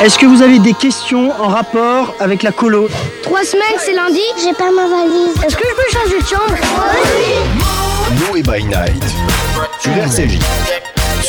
Est-ce que vous avez des questions en rapport avec la colo Trois semaines, c'est lundi J'ai pas ma valise. Est-ce que je peux changer de chambre? Noé by Night sur RCJ.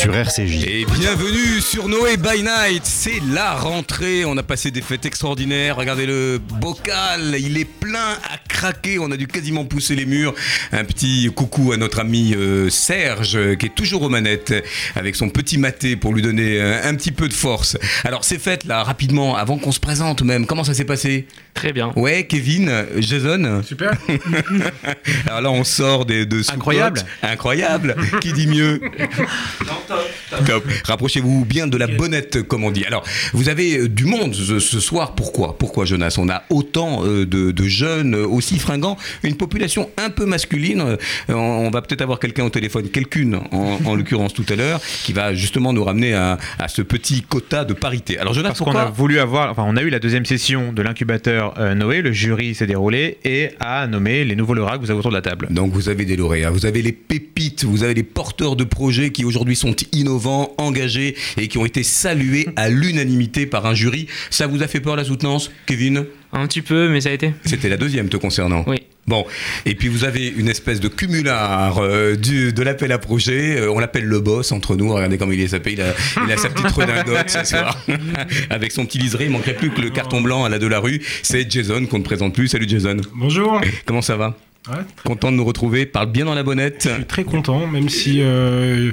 Et bienvenue sur Noé by Night. C'est la rentrée. On a passé des fêtes extraordinaires. Regardez le bocal. Il est plein à craquer. On a dû quasiment pousser les murs. Un petit coucou à notre ami euh, Serge qui est toujours aux manettes avec son petit maté pour lui donner un, un petit peu de force. Alors, ces fêtes là, rapidement, avant qu'on se présente même, comment ça s'est passé? Très bien. Ouais, Kevin, Jason. Super. Alors là, on sort des, de. Incroyable. Incroyable. Qui dit mieux Top. Rapprochez-vous bien de la bonnette, comme on dit. Alors, vous avez euh, du monde ce, soir. Pourquoi? Pourquoi, Jonas? On a autant euh, de, de jeunes euh, aussi fringants, une population un peu masculine. On, on va peut-être avoir quelqu'un au téléphone, quelqu'une en, en l'occurrence tout à l'heure, qui va justement nous ramener à, à ce petit quota de parité. Alors, Jonas, Parce qu'on pourquoi a voulu avoir, enfin, on a eu la deuxième session de l'incubateur euh, Noé, le jury s'est déroulé et a nommé les nouveaux lauréats que vous avez autour de la table. Donc vous avez des lauréats, vous avez les pépites, vous avez les porteurs de projets qui aujourd'hui sont innovants, engagés et qui ont été salués à l'unanimité par un jury. Ça vous a fait peur la soutenance, Kevin? Un petit peu, mais ça a été. C'était la deuxième te concernant. Oui. Bon, et puis vous avez une espèce de cumulard euh, du, de l'appel à projet. Euh, on l'appelle le boss entre nous. Regardez comme il est sapé. Il a, il a sa petite redingote ce soir. Avec son petit liseré. Il manquerait plus que le carton blanc à la de la rue. C'est Jason qu'on ne présente plus. Salut Jason. Bonjour. Comment ça va Ouais, Content de nous retrouver. Parle bien dans la bonnette. je suis très content, même si euh,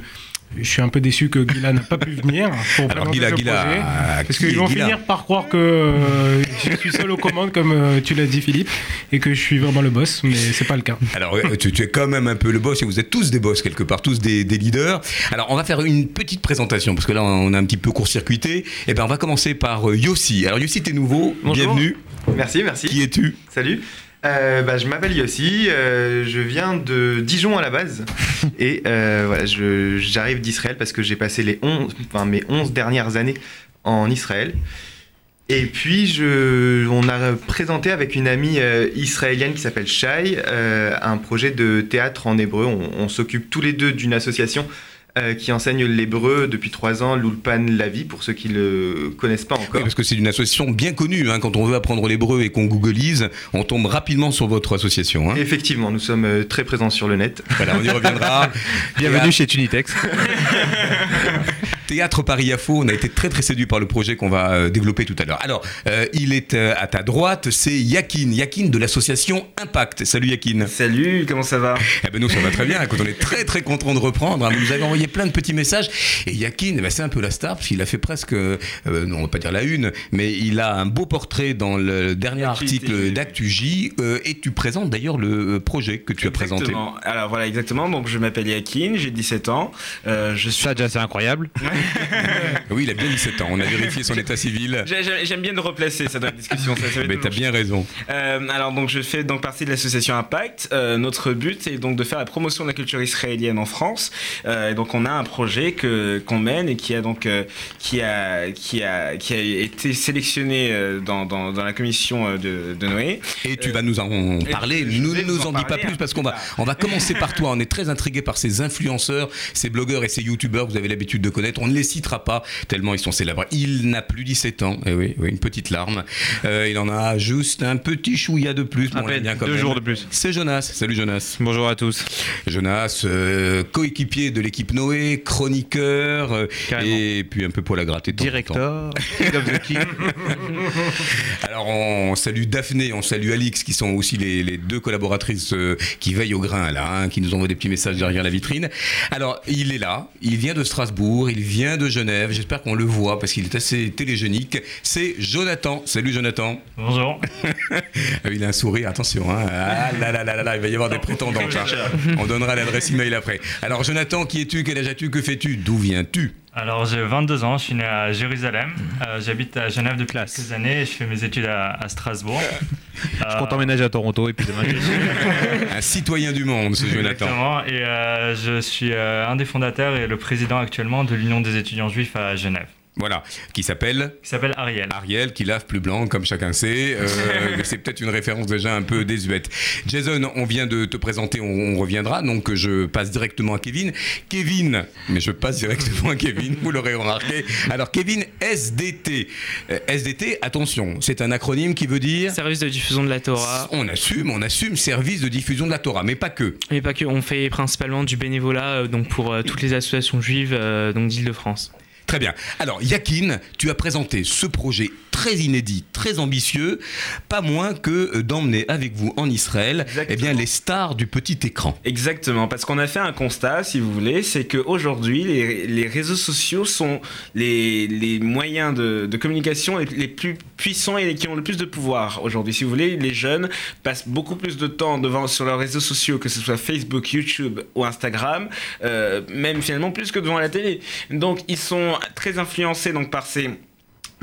je suis un peu déçu que Gila n'a pas pu venir pour Alors Gila, Gila, projet. Parce qui qu'ils vont Gila finir par croire que euh, je suis seul aux commandes, comme euh, tu l'as dit, Philippe, et que je suis vraiment le boss, mais c'est pas le cas. Alors, euh, tu, tu es quand même un peu le boss et vous êtes tous des boss quelque part, tous des, des leaders. Alors, on va faire une petite présentation parce que là, on a un petit peu court-circuité. Et ben, on va commencer par euh, Yossi. Alors, Yossi, t'es nouveau. Bonjour. Bienvenue. Merci, merci. Qui es-tu? Salut. Euh, bah, je m'appelle Yossi, euh, je viens de Dijon à la base et euh, voilà, je- j'arrive d'Israël parce que j'ai passé les 11, enfin, mes 11 dernières années en Israël. Et puis je, on a présenté avec une amie israélienne qui s'appelle Shai un projet de théâtre en hébreu. On, on s'occupe tous les deux d'une association euh, qui enseigne l'hébreu depuis trois ans, l'Ulpan Lavi, pour ceux qui le connaissent pas Oui, encore. parce que c'est une association bien connue. hein. Quand on veut apprendre l'hébreu et qu'on googleise, on tombe rapidement sur votre association. hein. Effectivement, nous sommes euh, très présents sur le net. Voilà, on y reviendra. Bienvenue chez Tunitex. Théâtre Paris Yafo, on a été très très séduit par le projet qu'on va euh, développer tout à l'heure. Alors, euh, il est euh, à ta droite, c'est Yakin, Yakin de l'association Impact. Salut Yakin. Salut, comment ça va? Eh ben nous ça va très bien, écoute, on est très très content de reprendre. hein. Vous nous avez envoyé plein de petits messages et Yakin, eh ben, c'est un peu la star parce qu'il a fait presque, euh, non, on va pas dire la une, mais il a un beau portrait dans le dernier article d'ActuJ euh, et tu présentes d'ailleurs le euh, projet que tu as présenté. Exactement. Alors voilà, exactement. Donc je m'appelle Yakin, j'ai 17 ans. Euh, je suis. Ça, déjà, c'est incroyable. Oui, il a bien 17 ans, on a vérifié son état civil. J'ai- j'ai- J'aime bien le replacer, ça dans la discussion. Ça, ça Mais t'as bien raison. Euh, alors donc je fais donc partie de l'association Impact. Euh, notre but est donc de faire la promotion de la culture israélienne en France. Euh, et donc on a un projet que qu'on mène et qui a donc qui a qui a qui a été sélectionné dans, dans, dans la commission de, de Noé. Et tu vas nous en parler. Nous ne nous en en dis pas plus parce qu'on va, on va commencer par toi. On est très intrigué par ces influenceurs, ces blogueurs et ces youtubeurs que vous avez l'habitude de connaître. On ne les citera pas tellement ils sont célèbres. Il n'a plus 17 ans. Eh oui, oui, une petite larme. Euh, il en a juste un petit chouïa de plus. À on l'aime peine bien quand deux même. jours de plus. C'est Jonas. Salut Jonas. Bonjour à tous. Jonas, euh, coéquipier de l'équipe Noé, chroniqueur euh, et puis un peu poil à gratter. King. Alors on salue Daphné, on salue Alix qui sont aussi les, les deux collaboratrices qui veillent au grain là, hein, qui nous envoient des petits messages derrière la vitrine. Alors il est là, il vient de Strasbourg, il vient de Genève, j'espère qu'on le voit parce qu'il est assez télégénique. C'est Jonathan. Salut Jonathan. Bonjour. Ah, il a un sourire, attention. Hein. Ah là là là là là, il va y avoir des prétendantes. hein. On donnera l'adresse email après. Alors Jonathan, qui es-tu? Quel âge as-tu? Que fais-tu? D'où viens-tu? Alors j'ai 22 ans, je suis né à Jérusalem. Euh, J'habite à Genève depuis Classe. quelques années et je fais mes études à, à Strasbourg. Je compte emménager à Toronto et puis demain, je Un citoyen du monde, ce Jonathan. Exactement. Et euh, je suis euh, un des fondateurs et le président actuellement de l'Union des étudiants juifs à Genève. Voilà, qui s'appelle Qui s'appelle Ariel. Ariel, qui lave plus blanc, comme chacun sait. Euh, c'est peut-être une référence déjà un peu désuète. Jason, on vient de te présenter, on, on reviendra, donc je passe directement à Kevin. Kevin, mais je passe directement à Kevin, vous l'aurez remarqué. Alors Kevin, SDT. Euh, SDT, attention, c'est un acronyme qui veut dire... Service de diffusion de la Torah. On assume, on assume service de diffusion de la Torah, mais pas que. Mais pas que, on fait principalement du bénévolat euh, donc pour euh, toutes les associations juives euh, donc d'Île-de-France. Très bien. Alors, Yakin, tu as présenté ce projet très inédit, très ambitieux, pas moins que euh, d'emmener avec vous en Israël eh bien, les stars du petit écran. Exactement, parce qu'on a fait un constat, si vous voulez, c'est qu'aujourd'hui, les, les réseaux sociaux sont les, les moyens de, de communication les, les plus puissants et les qui ont le plus de pouvoir aujourd'hui. Si vous voulez, les jeunes passent beaucoup plus de temps devant sur leurs réseaux sociaux, que ce soit Facebook, YouTube ou Instagram, euh, même finalement plus que devant la télé. Donc, ils sont très influencés donc, par ces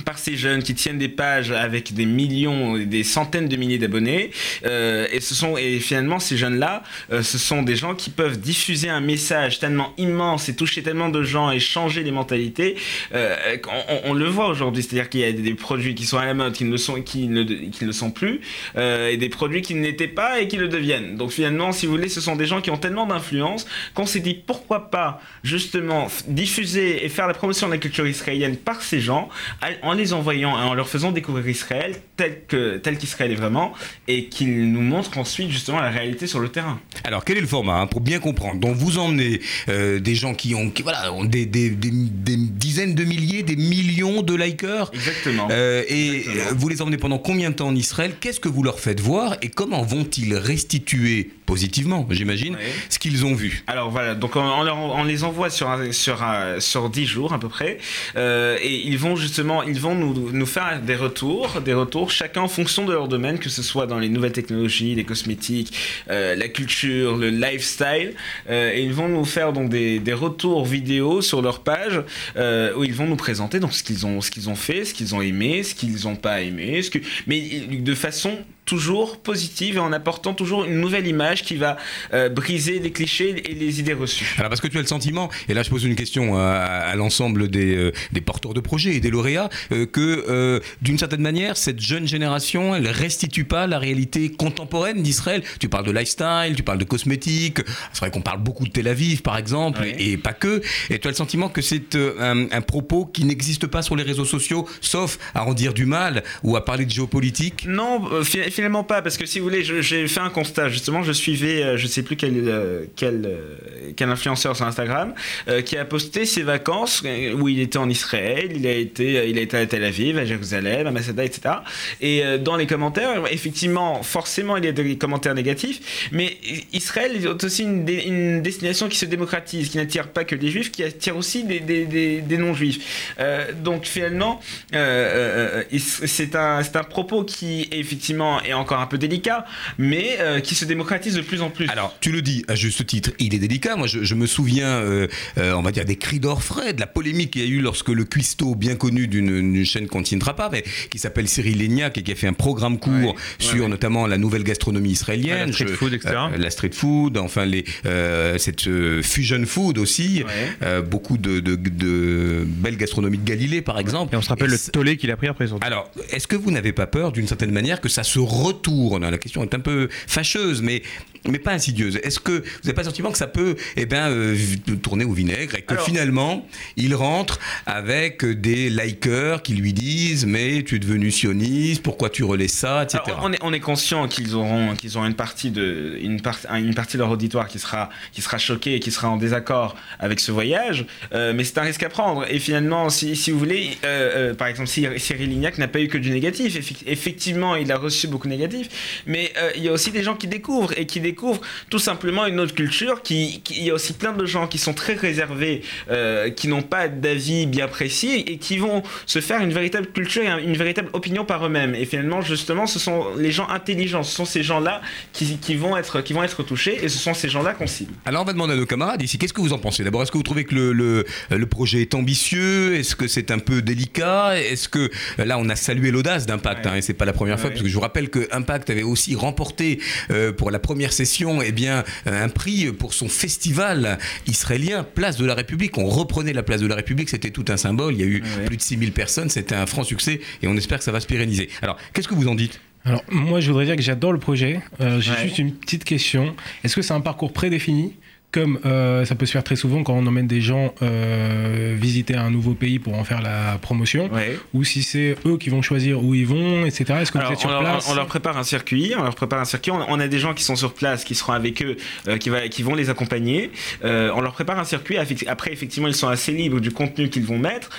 par ces jeunes qui tiennent des pages avec des millions, des centaines de milliers d'abonnés, euh, et ce sont et finalement ces jeunes-là, euh, ce sont des gens qui peuvent diffuser un message tellement immense et toucher tellement de gens et changer les mentalités. Euh, on, on, le voit aujourd'hui, c'est-à-dire qu'il y a des produits qui sont à la mode, qui ne le sont, qui ne, qui ne sont plus, euh, et des produits qui ne l'étaient pas et qui le deviennent. Donc finalement, si vous voulez, ce sont des gens qui ont tellement d'influence qu'on s'est dit pourquoi pas justement diffuser et faire la promotion de la culture israélienne par ces gens en les envoyant et en leur faisant découvrir Israël tel que tel qu'Israël est vraiment et qu'ils nous montrent ensuite justement la réalité sur le terrain. Alors quel est le format hein, pour bien comprendre? Donc vous emmenez euh, des gens qui ont qui, voilà ont des, des, des, des, dizaines de milliers, des millions de likers. Exactement. Euh, et Exactement. vous les emmenez pendant combien de temps en Israël? Qu'est-ce que vous leur faites voir? Et comment vont-ils restituer positivement, j'imagine, ce qu'ils ont vu. Alors voilà, donc on, on leur- on les envoie sur un- sur un- sur 10 jours à peu près, euh, et ils vont justement, ils vont nous, nous faire des retours, des retours chacun en fonction de leur domaine, que ce soit dans les nouvelles technologies, les cosmétiques, euh, la culture, le lifestyle, euh, et ils vont nous faire donc des, des retours vidéo sur leur page où ils vont nous présenter donc ce qu'ils ont ce qu'ils ont fait, ce qu'ils ont aimé, ce qu'ils n'ont pas aimé, ce que mais de façon toujours positive et en apportant toujours une nouvelle image qui va euh, briser les clichés et les idées reçues. Alors parce que tu as le sentiment, et là je pose une question à, à l'ensemble des, euh, des porteurs de projets et des lauréats, euh, que d'une certaine manière, cette jeune génération, elle restitue pas la réalité contemporaine d'Israël. Tu parles de lifestyle, tu parles de cosmétiques, c'est vrai qu'on parle beaucoup de Tel Aviv par exemple, et pas que, et tu as le sentiment que c'est un, un propos qui n'existe pas sur les réseaux sociaux, sauf à en dire du mal ou à parler de géopolitique? Non, finalement pas, parce que si vous voulez, j'ai fait un constat. Justement, je suivais, euh, je sais plus quel, euh, quel, euh, quel influenceur sur Instagram, qui a posté ses vacances où il était en Israël, il a été, il a été à Tel Aviv, à Jérusalem, à Masada, etc. Et dans les commentaires, effectivement, forcément, il y a des commentaires négatifs, mais Israël est aussi une, destination qui se démocratise, qui n'attire pas que des juifs, qui attire aussi des, non-juifs. Donc finalement, c'est un, un propos qui effectivement est encore un peu délicat, mais euh, qui se démocratise de plus en plus. Alors, tu le dis à juste titre, il est délicat. Moi, je, je me souviens, euh, euh, on va dire, des cris d'orfraie, de la polémique qu'il y a eu lorsque le cuistot, bien connu d'une chaîne qu'on ne tiendra pas, mais qui s'appelle Cyril Lignac et qui a fait un programme court Ouais, sur ouais. notamment la nouvelle gastronomie israélienne. Ouais, la street Je- food, etc. euh, la street food, enfin, les, euh, cette euh, fusion food aussi. Ouais. Euh, beaucoup de, de, de belle gastronomie de Galilée, par exemple. Et on se rappelle Et le tollé qu'il a pris après. surtout. alors, est-ce que vous n'avez pas peur, d'une certaine manière, que ça se retourne La question est un peu fâcheuse, mais, mais pas insidieuse. Est-ce que vous n'avez pas le sentiment que ça peut eh ben, euh, tourner au vinaigre et que Alors- finalement, il rentre avec des likers qui lui disent Mais tu es devenu sioniste, pourquoi tu relais ça, etc. Alors, on, est, on est conscient qu'ils auront, qu'ils auront une partie de, une, part- une partie de leur auditoire qui sera, qui sera choquée et qui sera en désaccord avec ce voyage, euh, mais c'est un risque à prendre. Et finalement, si, si vous voulez, euh, par exemple, Cyr- Cyril Lignac n'a pas eu que du négatif. Effectivement, il a reçu beaucoup de négatif, mais il y a aussi des gens qui découvrent et qui découvrent tout simplement une autre culture. Qui, qui- il y a aussi plein de gens qui sont très réservés, euh, qui n'ont pas d'avis bien précis et qui vont se faire une véritable culture et un- une véritable opinion par eux-mêmes. Et finalement, justement, ce sont les gens intelligents, ce sont ces gens-là qui, qui vont être, qui vont être touchés et ce sont ces gens-là qu'on cible. Alors on va demander à nos camarades ici, qu'est-ce que vous en pensez? D'abord, est-ce que vous trouvez que le, le, le projet est ambitieux? Est-ce que c'est un peu délicat? Est-ce que là on a salué l'audace d'Impact Ouais. hein, et c'est pas la première fois parce que je vous rappelle que Impact avait aussi remporté euh, pour la première session eh bien, un prix pour son festival israélien, Place de la République. On reprenait la Place de la République, c'était tout un symbole. Il y a eu plus de 6000 personnes, c'était un franc succès et on espère que ça va se pérenniser. Alors, qu'est-ce que vous en dites? Alors, moi, je voudrais dire que j'adore le projet. Euh, J'ai Ouais. juste une petite question. Est-ce que c'est un parcours prédéfini? Comme euh, ça peut se faire très souvent quand on emmène des gens euh, visiter un nouveau pays pour en faire la promotion, ou si c'est eux qui vont choisir où ils vont, etc. Est-ce que Alors, vous êtes sur on, leur, place on leur prépare un circuit, on leur prépare un circuit. On, on a des gens qui sont sur place, qui seront avec eux, euh, qui, va, qui vont les accompagner. On leur prépare un circuit. Après, effectivement, ils sont assez libres du contenu qu'ils vont mettre,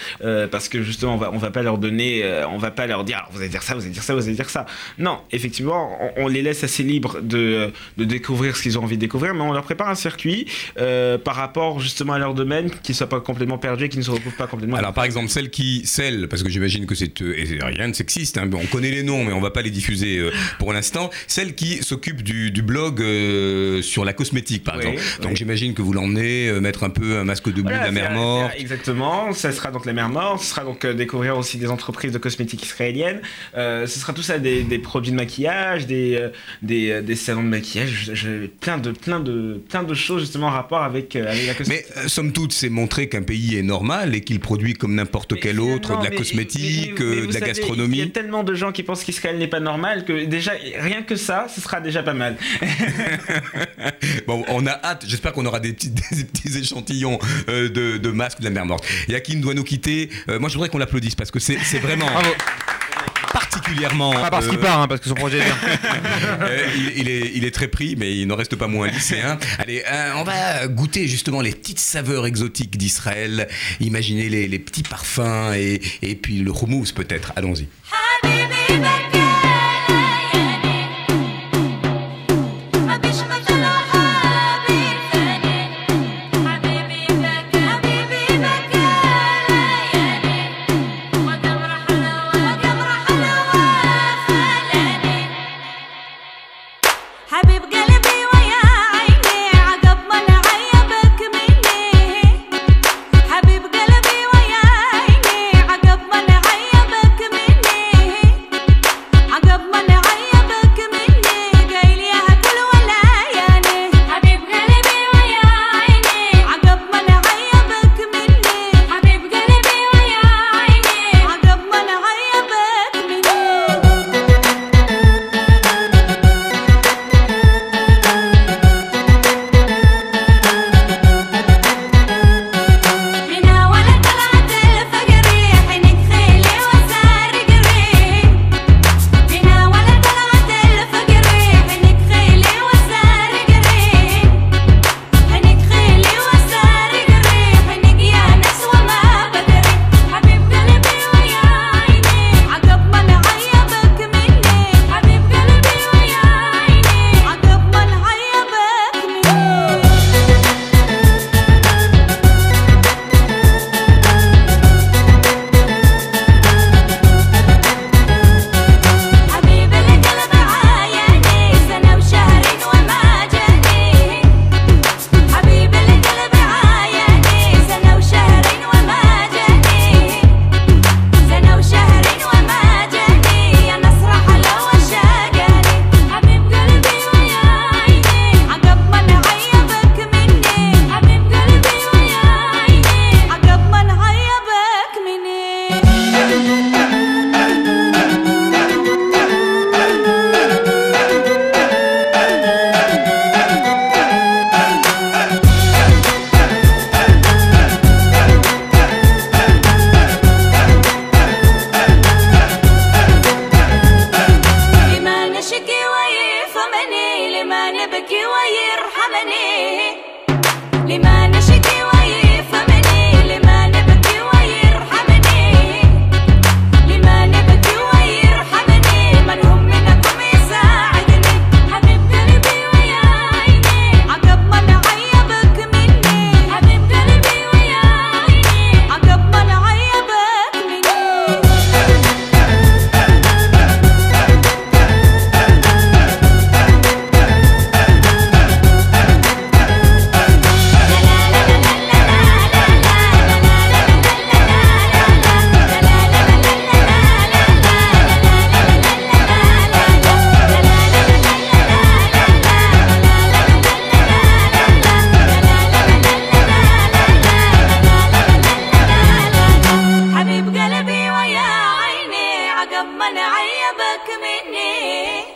parce que justement, on va, on va pas leur donner, on va pas leur dire, alors, vous allez dire ça, vous allez dire ça, vous allez dire ça. Non, effectivement, on, on les laisse assez libres de, de découvrir ce qu'ils ont envie de découvrir, mais on leur prépare un circuit euh, par rapport justement à leur domaine, qu'ils soient pas complètement perdus, et qu'ils ne se retrouvent pas complètement. Alors par exemple celle qui, celle, parce que j'imagine que c'est euh, rien de sexiste, hein, on connaît les noms mais on va pas les diffuser euh, pour l'instant. Celle qui s'occupe du, du blog euh, sur la cosmétique par Oui, exemple. Donc oui. j'imagine que vous l'emmenez mettre un peu un masque de boue Voilà, de la mer morte. Exactement, ça sera donc la mer morte, ce sera donc découvrir aussi des entreprises de cosmétiques israéliennes, ce sera tout ça des, des produits de maquillage, des, des, des salons de maquillage, je- je- plein, de, plein, de, plein de choses justement en rapport avec, euh, avec la cosmétique. Mais euh, somme toute, c'est montrer qu'un pays est normal et qu'il produit comme n'importe quel autre de la mais- cosmétique, mais- mais euh, de la savez, gastronomie. Il y a tellement de gens qui pensent qu'Israël n'est pas normal que déjà, rien que ça, ce sera déjà pas mal. Bon, on a hâte. J'espère qu'on aura des petits, des petits échantillons euh, de, de masques de la mer morte. Yakin doit nous quitter. Euh, moi, je voudrais qu'on l'applaudisse parce que c'est c'est vraiment pas ah, parce qu'il euh, part, hein, parce que son projet est euh, il, est, il, est, très pris, mais il n'en reste pas moins lycéen. Allez, euh, on va goûter justement les petites saveurs exotiques d'Israël. Imaginez les, petits parfums et, et puis le hummus peut-être. Allons-y.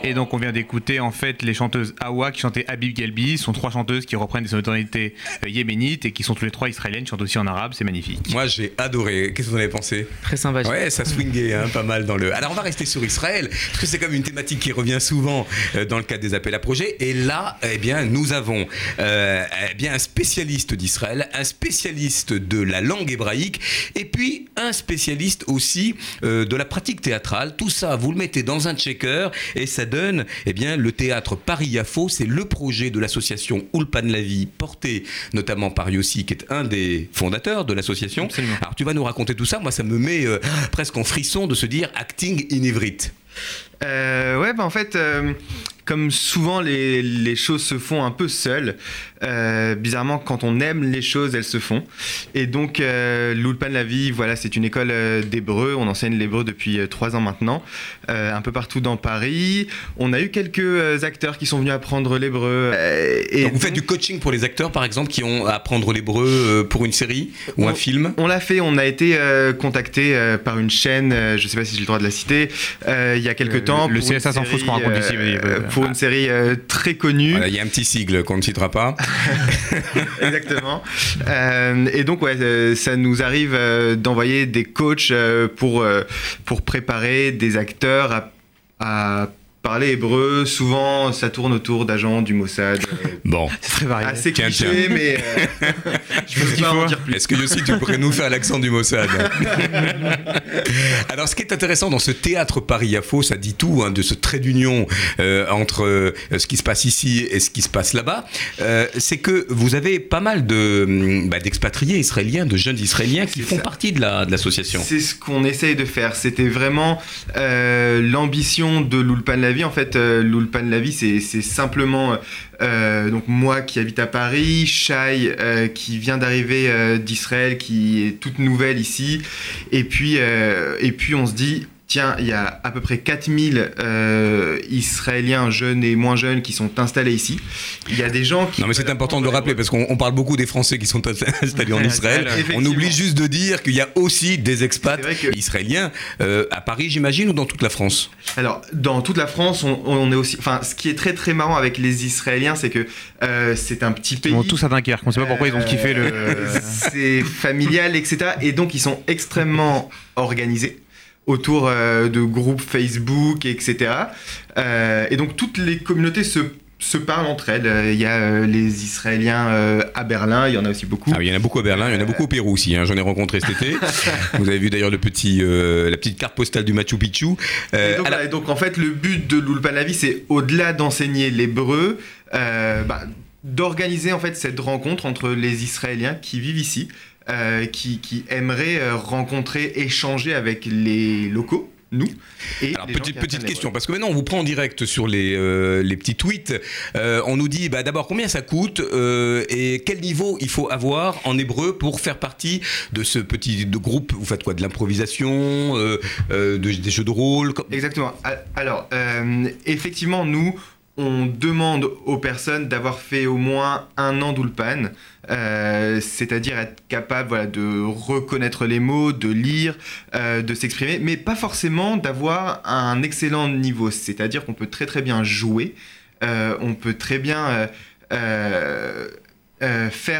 Et donc on vient d'écouter en fait les chanteuses Awa qui chantaient Habib Galbi, ce sont trois chanteuses qui reprennent des sonorités euh, yéménites et qui sont tous les trois israéliennes, chantent aussi en arabe, c'est magnifique. Moi j'ai adoré. Qu'est-ce que vous en avez pensé? Très sympa. Ouais, ça swingait hein, pas mal dans le. Alors on va rester sur Israël parce que c'est comme une thématique qui revient souvent euh, dans le cadre des appels à projets. Et là, eh bien, nous avons euh, eh bien un spécialiste d'Israël, un spécialiste de la langue hébraïque, et puis un spécialiste aussi euh, de la pratique théâtrale. Tout ça, vous le mettez dans un checker et ça donne, eh bien, le théâtre Paris-Yafo. C'est le projet de l'association Ulpan la vie, porté notamment par Yossi, qui est un des fondateurs de l'association. Alors tu vas nous raconter tout ça. Moi, ça me met euh, presque en frisson de se dire acting in Ivrit. Euh, ouais, bah en fait, euh, comme souvent les, les choses se font un peu seules, euh, bizarrement, quand on aime les choses, elles se font. Et donc, euh, l'Ulpan la vie, voilà, c'est une école euh, d'hébreu. On enseigne l'hébreu depuis euh, trois ans maintenant, euh, un peu partout dans Paris. On a eu quelques acteurs qui sont venus apprendre l'hébreu. euh, et Donc vous faites du coaching pour les acteurs, par exemple, qui ont à apprendre l'hébreu euh, pour une série ou un film? On l'a fait, on a été euh, contacté euh, par une chaîne, euh, je sais pas si j'ai le droit de la citer, euh, il y a quelques Le- temps. le une CSA s'en fout ce qu'on série, pour une série euh, très connue. Voilà, Il y a un petit sigle qu'on ne citera pas. Exactement. Euh, et donc, ouais, euh, ça nous arrive d'envoyer des coachs pour, pour préparer des acteurs à, à parler hébreu. Souvent, ça tourne autour d'agents du Mossad. euh, Bon. C'est très varié. assez Tiens, cliché, tiens. mais euh, je peux pas en dire plus. Est-ce que Yossi, tu pourrais nous faire l'accent du Mossad Alors, ce qui est intéressant dans ce théâtre Paris-Yafo, ça dit tout hein, de ce trait d'union euh, entre euh, ce qui se passe ici et ce qui se passe là-bas. Euh, c'est que vous avez pas mal de, hum, bah, d'expatriés israéliens, de jeunes israéliens qui font partie de, la, de l'association. C'est ce qu'on essaye de faire. C'était vraiment euh, l'ambition de l'Ulpan En fait, euh, l'Ulpan la vie, c'est simplement euh, donc moi qui habite à Paris, Shai euh, qui vient d'arriver euh, d'Israël, qui est toute nouvelle ici, et puis euh, et puis on se dit. Tiens, il y a à peu près 4000 euh, Israéliens jeunes et moins jeunes qui sont installés ici. Il y a des gens qui... Non mais c'est important de le rappeler parce qu'on on parle beaucoup des Français qui sont installés en Israël. On oublie juste de dire qu'il y a aussi des expats que- israéliens euh, à Paris, j'imagine, ou dans toute la France. Alors, dans toute la France, on, on est aussi. Enfin, ce qui est très très marrant avec les Israéliens, c'est que euh, c'est un petit pays. Ils vont tous à Dunkerque, on sait pas pourquoi ils ont kiffé le. Euh, c'est familial, etc. Et donc, ils sont extrêmement organisés autour euh, de groupes Facebook, etc. Euh, et donc, toutes les communautés se, se parlent entre elles. Euh, Il y a les Israéliens à Berlin, il y en a aussi beaucoup. Ah oui, il y en a beaucoup à Berlin, il y en a beaucoup au Pérou aussi. hein, J'en ai rencontré cet été. Vous avez vu d'ailleurs le petit, la petite carte postale du Machu Picchu. Et donc, et en fait, le but de l'Ulpanavi, c'est au-delà d'enseigner l'hébreu, bah, d'organiser en fait cette rencontre entre les Israéliens qui vivent ici, euh, qui, qui aimeraient euh, rencontrer, échanger avec les locaux, nous. Et Alors, petite, question, parce que maintenant on vous prend en direct sur les, euh, les petits tweets. Euh, on nous dit bah, d'abord combien ça coûte euh, et quel niveau il faut avoir en hébreu pour faire partie de ce petit de groupe? Vous faites quoi De l'improvisation, de- des jeux de rôle? Exactement. Alors, effectivement, nous, on demande aux personnes d'avoir fait au moins un an d'Ulpan, euh, c'est-à-dire être capable de reconnaître les mots, de lire, euh, de s'exprimer, mais pas forcément d'avoir un excellent niveau. C'est-à-dire qu'on peut très très bien jouer, euh, on peut très bien faire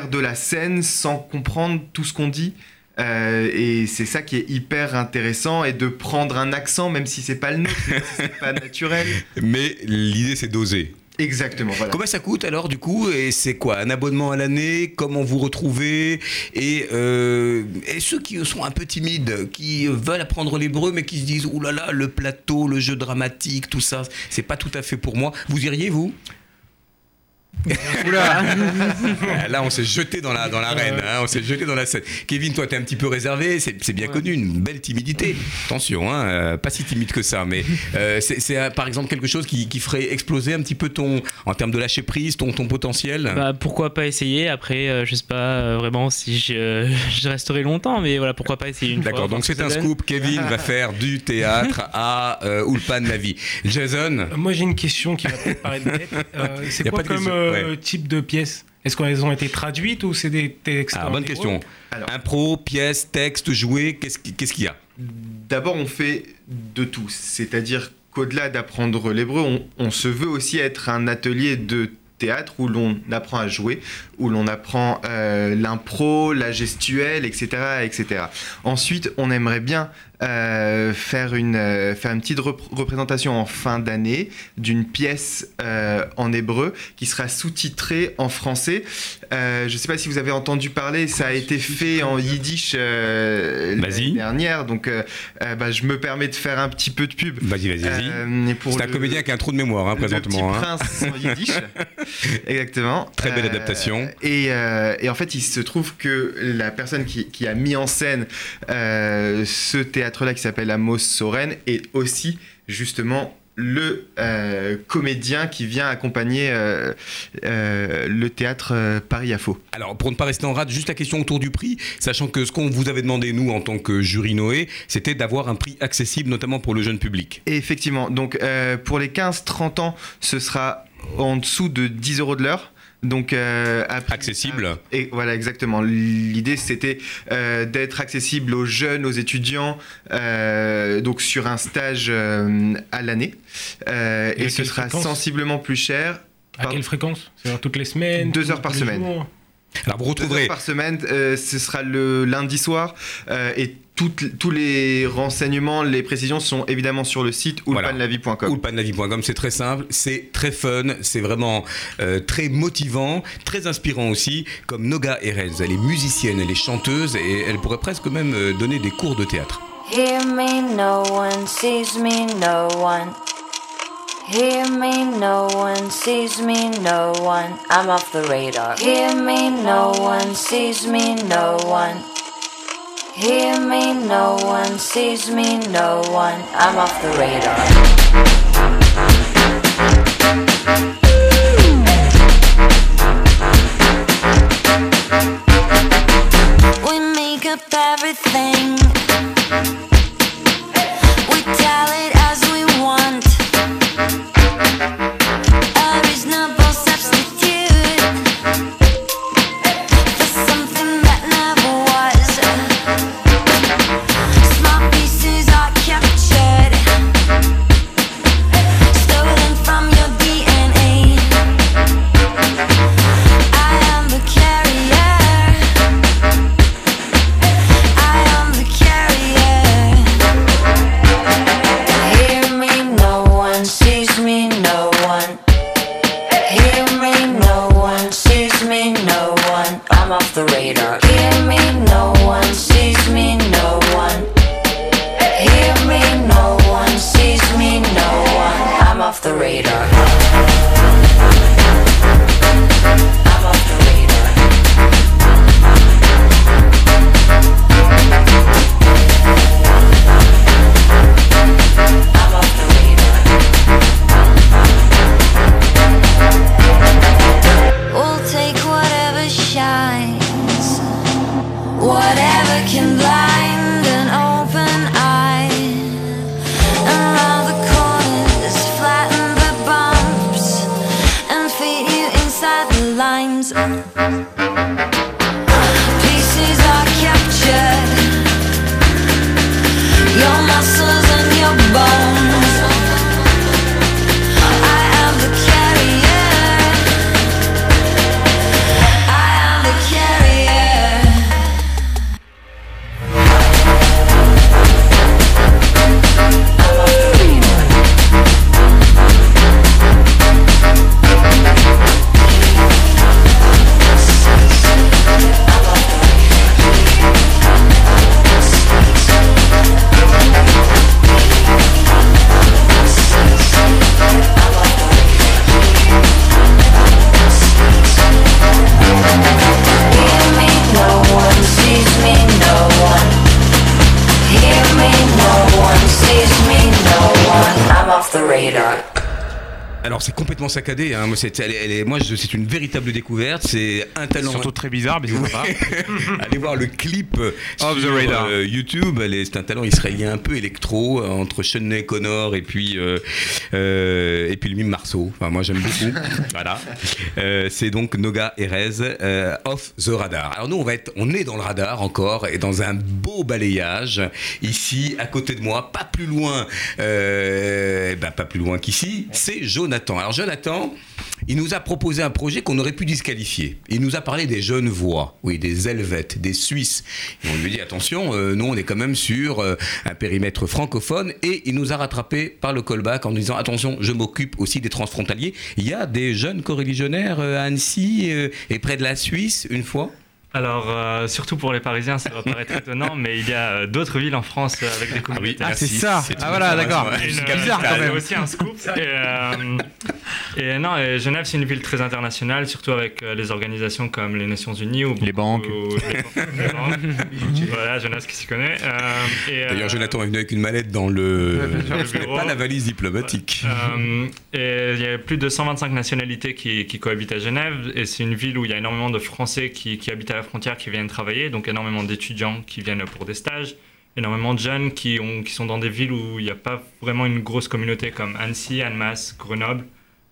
de la scène sans comprendre tout ce qu'on dit. Et c'est ça qui est hyper intéressant et de prendre un accent même si c'est pas le nôtre, si c'est pas naturel. Mais l'idée c'est d'oser. Exactement. Combien ça coûte alors du coup Et c'est quoi Un abonnement à l'année Comment vous retrouvez et, euh, et ceux qui sont un peu timides, qui veulent apprendre l'hébreu mais qui se disent Ouh là là, le plateau, le jeu dramatique, tout ça, c'est pas tout à fait pour moi. Vous iriez vous? Là, on s'est jeté dans la dans l'arène, hein, on s'est jeté dans la scène. Kevin, toi, t'es un petit peu réservé, c'est bien connu, une belle timidité. Attention, hein, euh, pas si timide que ça, mais euh, c'est euh, par exemple quelque chose qui, qui ferait exploser un petit peu ton, en termes de lâcher prise, ton, ton potentiel? Bah, pourquoi pas essayer? Après, euh, je sais pas euh, vraiment si je, je resterai longtemps, mais voilà, pourquoi pas essayer une fois. D'accord, donc c'est un donne. scoop. Kevin va faire du théâtre à euh, Ulpan la vie. Jason Moi, j'ai une question qui va peut-être paraître bête. Euh, c'est quoi pas comme euh, ouais. type de pièce Est-ce qu'elles ont été traduites ou c'est des textes Ah, bonne question. Impro, pièce, texte, jouet, qu'est-ce qui- qu'est-ce qu'il y a D'abord, on fait de tout. C'est-à-dire qu'au-delà d'apprendre l'hébreu, on, on se veut aussi être un atelier de théâtre où l'on apprend à jouer, où l'on apprend euh, l'impro, la gestuelle, etc., etc. Ensuite, on aimerait bien euh, faire, une, euh, faire une petite rep- représentation en fin d'année d'une pièce euh, en hébreu qui sera sous-titrée en français. Euh, je ne sais pas si vous avez entendu parler, ça a été fait en yiddish euh, l'année dernière, donc euh, bah, je me permets de faire un petit peu de pub. Vas-y, vas-y, vas-y. C'est un le- comédien qui a un trou de mémoire, hein, le présentement. Petit hein. prince en yiddish. Exactement. Très belle adaptation. Et, et en fait, il se trouve que la personne qui, qui a mis en scène ce théâtre-là, qui s'appelle Amos Soren, est aussi justement le euh, comédien qui vient accompagner euh, euh, le théâtre Paris à faux. Alors, pour ne pas rester en rade, juste la question autour du prix, sachant que ce qu'on vous avait demandé, nous, en tant que jury Noé, c'était d'avoir un prix accessible, notamment pour le jeune public. Et effectivement, donc pour les 15-30 ans, ce sera en dessous de 10 euros de l'heure. Donc euh, après- accessible. Et voilà exactement. L'idée c'était euh, d'être accessible aux jeunes, aux étudiants, euh, donc sur un stage euh, à l'année. Euh, Et et ce sera fréquence? sensiblement plus cher. À quelle fréquence? C'est-à-dire toutes les semaines? Deux heures par semaine. jours? Alors vous Deux retrouverez heures par semaine, euh, ce sera le lundi soir euh, et toutes- tous les renseignements, les précisions sont évidemment sur le site ulpanlavie.com. Ulpanlavie.com, c'est très simple, c'est très fun, c'est vraiment euh, très motivant, très inspirant aussi, comme Noga Erez. Elle est musicienne, elle est chanteuse et elle pourrait presque même donner des cours de théâtre. Hear me, no one sees me, no one. Hear me, no one sees me, no one. I'm off the radar. Hear me, no one sees me, no one. Hear me, no one sees me, no one. I'm off the radar. We make up everything. We tell it as we want. Saccadé. Hein. Moi, c'est, elle est- elle est- moi, je- c'est une véritable découverte. C'est un talent. Surtout très bizarre, mais c'est sympa. Allez voir le clip euh, sur radar. euh, YouTube. Elle est- c'est un talent israélien un peu électro euh, entre Shoney Connor et puis euh, euh, et puis le mime Marceau. Enfin, moi j'aime beaucoup. voilà. C'est donc Noga Erez off the radar. Alors nous on va être, on est dans le radar encore et dans un beau balayage ici à côté de moi, pas plus loin, euh, ben, pas plus loin qu'ici. C'est Jonathan. Alors Jonathan. Il nous a proposé un projet qu'on aurait pu disqualifier. Il nous a parlé des jeunes voix, oui, des Helvètes, des Suisses. On lui dit attention, euh, nous on est quand même sur euh, un périmètre francophone. Et il nous a rattrapé par le callback en nous disant attention, je m'occupe aussi des transfrontaliers. Il y a des jeunes coreligionnaires euh, à Annecy euh, et près de la Suisse une fois? Alors, euh, surtout pour les Parisiens, ça va paraître étonnant, mais il y a euh, d'autres villes en France euh, avec des communautés. Ah, c'est ça. Ah, voilà, d'accord. C'est bizarre quand c'est même. aussi un scoop. Et, euh, et non, et Genève, c'est une ville très internationale, surtout avec euh, les organisations comme les Nations Unies ou Les banques. ou les, les banques. voilà, Jonas qui s'y connaît. Euh, euh, D'ailleurs, Jonathan est venu avec une mallette dans le. Le bureau. pas la valise diplomatique. Euh, et il y a plus de 125 nationalités qui, qui cohabitent à Genève et c'est une ville où il y a énormément de Français qui, qui habitent à frontière qui viennent travailler, donc énormément d'étudiants qui viennent pour des stages, énormément de jeunes qui, ont, qui sont dans des villes où il n'y a pas vraiment une grosse communauté comme Annecy, Annemasse, Grenoble,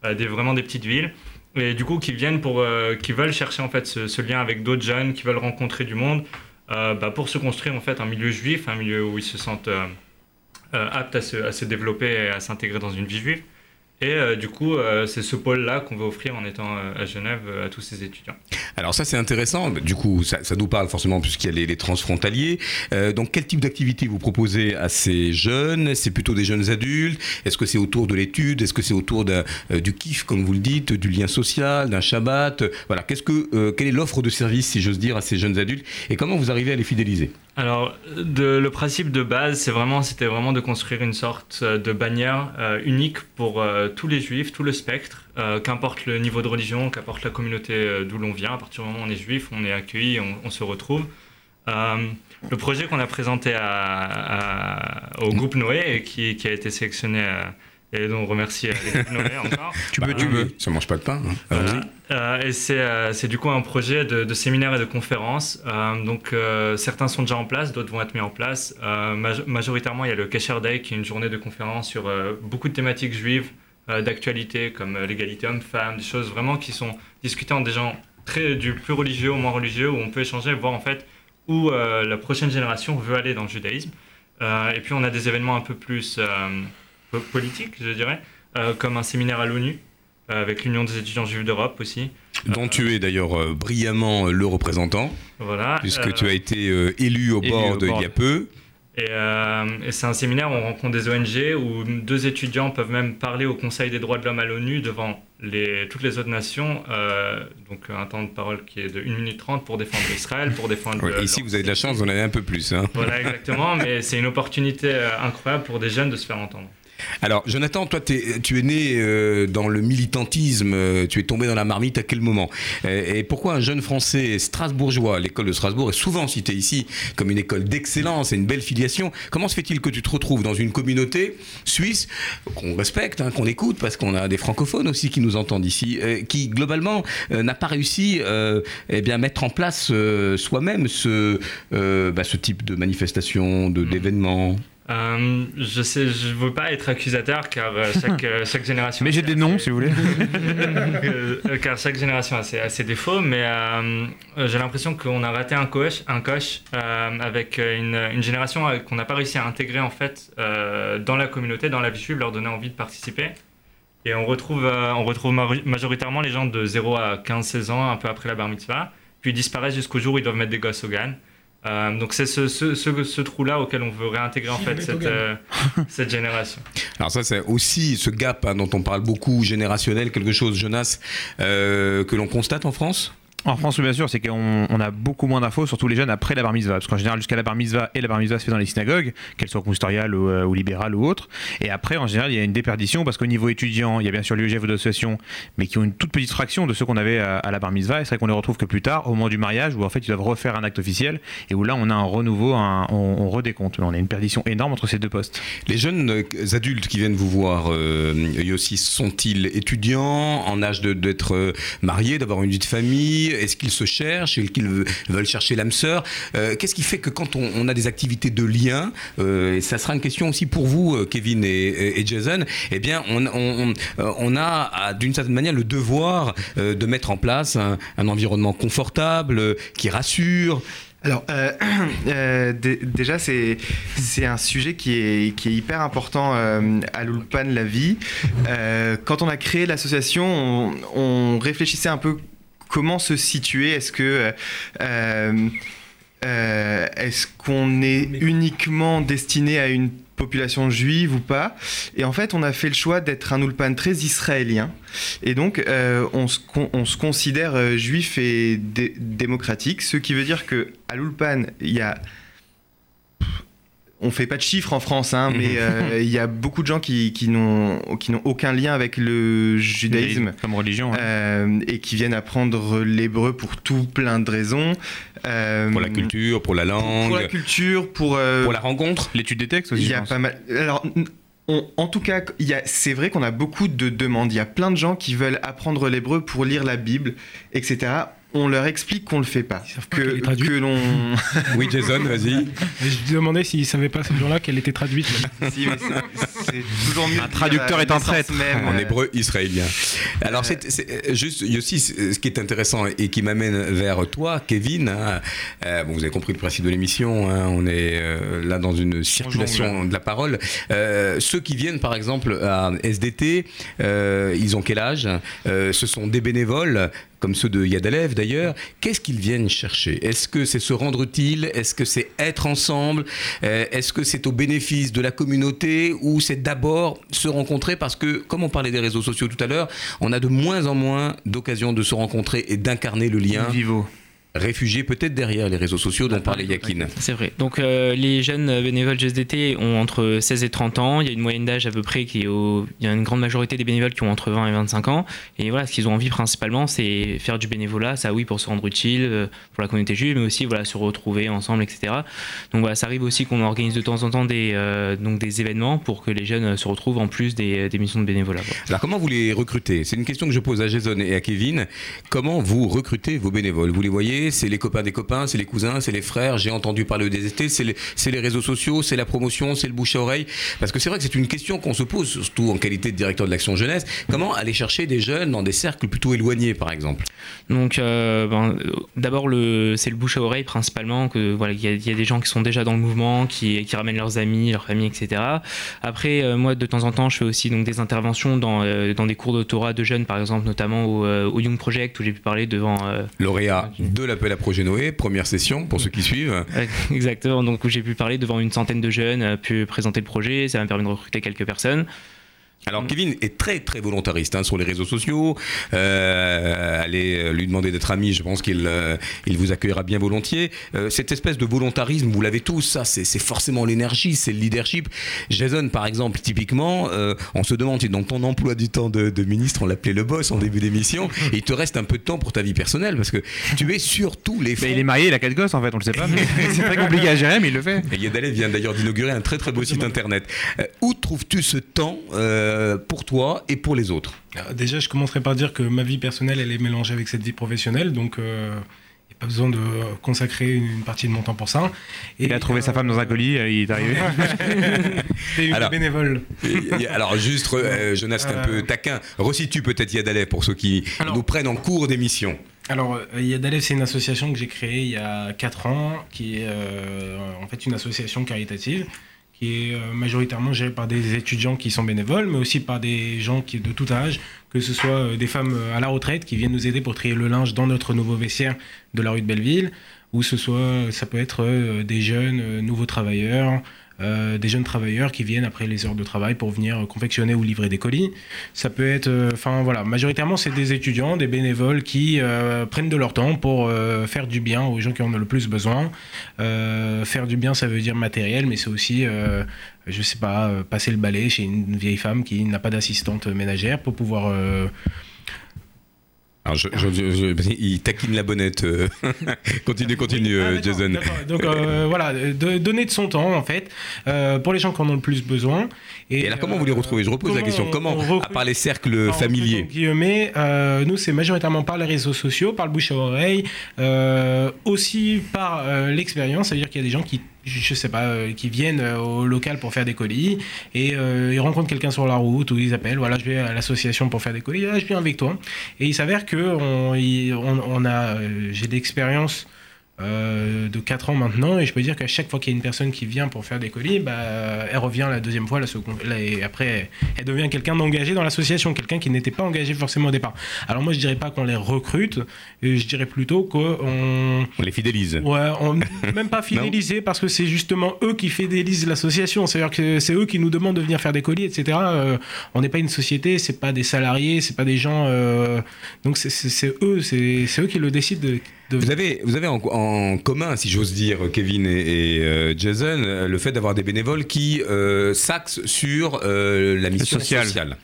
euh, des, vraiment des petites villes. Et du coup, qui viennent pour, euh, qui veulent chercher en fait ce, lien avec d'autres jeunes, qui veulent rencontrer du monde, euh, bah, pour se construire en fait un milieu juif, un milieu où ils se sentent aptes à se, à se développer et à s'intégrer dans une vie juive. Et euh, du coup, euh, c'est ce pôle-là qu'on veut offrir en étant euh, à Genève à tous ces étudiants. Alors ça c'est intéressant, du coup ça, ça nous parle forcément puisqu'il y a les, les transfrontaliers. Donc quel type d'activité vous proposez à ces jeunes? C'est plutôt des jeunes adultes? Est-ce que c'est autour de l'étude? Est-ce que c'est autour du kiff comme vous le dites, du lien social, d'un Shabbat? Voilà, qu'est-ce que, quelle est l'offre de service si j'ose dire à ces jeunes adultes? Et comment vous arrivez à les fidéliser? Alors, de, le principe de base, c'est vraiment, c'était vraiment de construire une sorte de bannière unique pour tous les juifs, tout le spectre, euh, qu'importe le niveau de religion, qu'importe la communauté euh, d'où l'on vient. À partir du moment où on est juif, on est accueilli, on, on se retrouve. Euh, le projet qu'on a présenté à- à- au groupe Noé et qui, qui a été sélectionné euh, et dont on remercie euh, Noé encore. Tu peux, tu veux. Ça mange pas de pain. hein. Voilà. Euh, et c'est euh, c'est du coup un projet de, de séminaire et de conférences. Euh, donc euh, certains sont déjà en place, d'autres vont être mis en place. Euh, maj- majoritairement, il y a le Kesher Day qui est une journée de conférences sur euh, beaucoup de thématiques juives euh, d'actualité comme euh, l'égalité homme-femme, des choses vraiment qui sont discutées entre des gens très du plus religieux au moins religieux où on peut échanger, voir en fait où euh, la prochaine génération veut aller dans le judaïsme. Euh, et puis on a des événements un peu plus euh, po- politiques, je dirais, euh, comme un séminaire à l'ONU euh, avec l'Union des étudiants juifs d'Europe aussi. Dont tu es d'ailleurs euh, brillamment euh, le représentant, Voilà. puisque euh, tu as été euh, élu au élu bord au de il y a peu. Et, euh, et c'est un séminaire où on rencontre des ONG, où deux étudiants peuvent même parler au Conseil des droits de l'homme à l'ONU devant les, toutes les autres nations. euh, donc un temps de parole qui est de 1 minute 30 pour défendre Israël, pour défendre... Ouais, ici, vous avez de la chance, vous en avez un peu plus. hein. Voilà, exactement, mais c'est une opportunité euh, incroyable pour des jeunes de se faire entendre. Alors, Jonathan, toi, tu es né euh, dans le militantisme, euh, tu es tombé dans la marmite à quel moment? Et, et pourquoi un jeune Français strasbourgeois, l'école de Strasbourg est souvent citée ici comme une école d'excellence et une belle filiation, comment se fait-il que tu te retrouves dans une communauté suisse qu'on respecte, hein, qu'on écoute, parce qu'on a des francophones aussi qui nous entendent ici, euh, qui globalement euh, n'a pas réussi euh, eh bien, à mettre en place euh, soi-même ce, euh, bah, ce type de manifestation, de- d'événement? Euh, je sais, je veux pas être accusateur car euh, chaque, euh, chaque génération. Mais j'ai des noms, si vous voulez. Car chaque génération a ses, a ses défauts, mais euh, j'ai l'impression qu'on a raté un coche, un coche euh, avec une, une génération qu'on n'a pas réussi à intégrer en fait dans la communauté, dans la vie juive, leur donner envie de participer. Et on retrouve, on retrouve mari- majoritairement les gens de 0 à 15-16 ans, un peu après la bar mitzvah, puis ils disparaissent jusqu'au jour où ils doivent mettre des gosses au GAN. Euh, donc c'est ce, ce, ce, ce trou-là auquel on veut réintégrer en fait cette, euh, cette génération. Alors ça, c'est aussi ce gap hein, dont on parle beaucoup, générationnel, quelque chose, Jonas, euh, que l'on constate en France? En France, bien sûr, c'est qu'on on a beaucoup moins d'infos, surtout les jeunes après la bar mitzvah. Parce qu'en général, jusqu'à la bar mitzvah, et la bar mitzvah se fait dans les synagogues, qu'elles soient consistoriales ou, euh, ou libérales ou autres. Et après, en général, il y a une déperdition parce qu'au niveau étudiant, il y a bien sûr l'UEGF ou d'associations, mais qui ont une toute petite fraction de ceux qu'on avait à, la bar mitzvah. Et c'est vrai qu'on les retrouve que plus tard, au moment du mariage, où en fait ils doivent refaire un acte officiel et où là on a un renouveau, on, on redécompte. On a une perdition énorme entre ces deux postes. Les jeunes euh, adultes qui viennent vous voir, euh, sont-ils étudiants, en âge d'être euh, mariés, d'avoir une vie de famille Est-ce qu'ils se cherchent Est-ce qu'ils ve- veulent chercher l'âme sœur Euh, Qu'est-ce qui fait que quand on, a des activités de lien, euh, et ça sera une question aussi pour vous, euh, Kevin et, Jason, eh bien, on, a d'une certaine manière le devoir de mettre en place un, environnement confortable, qui rassure. Alors, dé- déjà, c'est un sujet qui est, hyper important euh, à l'Ulpan La Vie. Quand on a créé l'association, on, on réfléchissait un peu comment se situer? Est-ce que. euh, euh, Est-ce qu'on est uniquement destiné à une population juive ou pas? Et en fait, on a fait le choix d'être un Ulpan très israélien. Et donc, euh, on, se con- on se considère juif et dé- démocratique, ce qui veut dire que à l'Ulpan, il y a on fait pas de chiffres en France, hein, mais euh, il y a beaucoup de gens qui, qui n'ont qui n'ont aucun lien avec le judaïsme Comme religion. hein. euh, et qui viennent apprendre l'hébreu pour tout plein de raisons. Euh, Pour la culture, pour la langue, pour la culture, pour pour la rencontre. L'étude des textes aussi. il y a pense. pas mal. Alors, on- en tout cas, il y a- c'est vrai qu'on a beaucoup de demandes. Il y a plein de gens qui veulent apprendre l'hébreu pour lire la Bible, etc. On leur explique qu'on le fait pas. Que, que l'on. Oui, Jason, vas-y. Et je lui demandais s'ils savaient pas ces gens-là qu'elle était traduite. Si, mais c'est- toujours mieux. Un traducteur est un traître. Même, en euh, hébreu israélien. Alors, c'est c'est, juste, Yossi, ce qui est intéressant et qui m'amène vers toi, Kevin. hein, euh, bon, vous avez compris le principe de l'émission. hein, on est euh, là dans une circulation de la parole. Euh, ceux qui viennent, par exemple, à SDT, euh, ils ont quel âge? Euh, Ce sont des bénévoles comme ceux de Yadalev d'ailleurs, qu'est-ce qu'ils viennent chercher? Est-ce que c'est se rendre utile Est-ce que c'est être ensemble? Euh, Est-ce que c'est au bénéfice de la communauté? Ou c'est d'abord se rencontrer? Parce que, comme on parlait des réseaux sociaux tout à l'heure, on a de moins en moins d'occasions de se rencontrer et d'incarner le lien. Réfugiés peut-être derrière les réseaux sociaux dont parlait Yakin. C'est vrai. Donc euh, les jeunes bénévoles GSDT ont entre 16 et 30 ans. Il y a une moyenne d'âge à peu près qui est au... Il y a une grande majorité des bénévoles qui ont entre 20 et 25 ans. Et voilà, ce qu'ils ont envie principalement, c'est faire du bénévolat. Ça, oui, pour se rendre utile euh, pour la communauté juive, mais aussi voilà, se retrouver ensemble, etc. Donc voilà, ça arrive aussi qu'on organise de temps en temps des, euh, donc, des événements pour que les jeunes se retrouvent en plus des, des missions de bénévolat. voilà. Alors comment vous les recrutez? C'est une question que je pose à Jason et à Kevin. Comment vous recrutez vos bénévoles? Vous les voyez C'est les copains des copains, c'est les cousins, c'est les frères. J'ai entendu parler des DST, c'est les, les réseaux sociaux, c'est la promotion, c'est le bouche à oreille. Parce que c'est vrai que c'est une question qu'on se pose, surtout en qualité de directeur de l'action jeunesse. Comment aller chercher des jeunes dans des cercles plutôt éloignés, par exemple? Donc, euh, ben, d'abord, c'est le bouche à oreille principalement. Que voilà, il y, a- il y a des gens qui sont déjà dans le mouvement, qui, qui ramènent leurs amis, leurs familles, etc. Après, euh, moi, de temps en temps, je fais aussi donc des interventions dans, euh, dans des cours d'autorat de jeunes, par exemple, notamment au, au Young Project où j'ai pu parler devant. Lauréat de l'appel à projet Noé, première session pour ceux qui suivent. Exactement, donc j'ai pu parler devant une centaine de jeunes, euh, pu présenter le projet, ça m'a permis de recruter quelques personnes. Alors Kevin est très très volontariste hein, sur les réseaux sociaux. Euh, allez euh, lui demander d'être ami, je pense qu'il euh, il vous accueillera bien volontiers. Euh, cette espèce de volontarisme, vous l'avez tous, ça c'est forcément l'énergie, c'est le leadership. Jason par exemple, typiquement, euh, on se demande si dans ton emploi du temps de, de ministre, on l'appelait le boss en début d'émission, il te reste un peu de temps pour ta vie personnelle parce que tu es sur tous les. Mais il est marié, il a quatre gosses en fait, on le sait pas. mais c'est très compliqué à gérer, mais il le fait. Et vient d'ailleurs d'inaugurer un très très beau site internet. Euh, où trouves-tu ce temps euh, pour toi et pour les autres Alors, Déjà, je commencerai par dire que ma vie personnelle, elle est mélangée avec cette vie professionnelle, donc il n'y a pas besoin de consacrer une, une partie de mon temps pour ça. Et, Il a trouvé sa femme dans un colis, euh, il est arrivé. C'est une Alors- bénévole. Alors juste, euh, Jonas, c'est un peu taquin. Resitue peut-être Yadalev pour ceux qui Alors- nous prennent en cours d'émission. Alors, euh, Yadalev, c'est une association que j'ai créée il y a 4 ans, qui est euh, en fait une association caritative, qui est euh, majoritairement gérée par des étudiants qui sont bénévoles, mais aussi par des gens qui de tout âge, que ce soit euh, des femmes euh, à la retraite qui viennent nous aider pour trier le linge dans notre nouveau vestiaire de la rue de Belleville, ou ce soit, ça peut être des jeunes nouveaux travailleurs, des jeunes travailleurs qui viennent après les heures de travail pour venir confectionner ou livrer des colis. Ça peut être, euh, enfin voilà, majoritairement c'est des étudiants, des bénévoles qui euh, prennent de leur temps pour faire du bien aux gens qui en ont le plus besoin. faire du bien, ça veut dire matériel, mais c'est aussi je sais pas, passer le balai chez une vieille femme qui n'a pas d'assistante ménagère pour pouvoir alors je, il taquine la bonnette. euh. continue, continue, Ah, euh, Jason. Donc euh, voilà, de, donner de son temps en fait euh, pour les gens qui en ont le plus besoin. Et alors, comment vous les retrouvez? Je repose la question. on- Comment, on à recrute- part les cercles familiers? Guillemets, nous c'est majoritairement par les réseaux sociaux, par le bouche à oreille, aussi par l'expérience, c'est-à-dire qu'il y a des gens qui je sais pas, euh, qui viennent euh, au local pour faire des colis et euh, ils rencontrent quelqu'un sur la route ou ils appellent, voilà, je vais à l'association pour faire des colis, ah, je viens avec toi. Et il s'avère que on, on- a, j'ai d'expérience euh, de 4 ans maintenant et je peux dire qu'à chaque fois qu'il y a une personne qui vient pour faire des colis, bah, elle revient la deuxième fois, la seconde, là, et après elle devient quelqu'un d'engagé dans l'association, quelqu'un qui n'était pas engagé forcément au départ. Alors moi je dirais pas qu'on les recrute, euh, je dirais plutôt qu'on On les fidélise. Ouais, on, même pas fidéliser parce que c'est justement eux qui fidélisent l'association. C'est-à-dire que c'est eux qui nous demandent de venir faire des colis, etc. Euh, on n'est pas une société, c'est pas des salariés, c'est pas des gens. euh, donc c'est- eux, c'est eux qui le décident. De, de- Vous avez, vous avez en, en commun, si j'ose dire, Kevin et, et, euh, Jason, le fait d'avoir des bénévoles qui euh, s'axent sur euh, la mission social. sociale.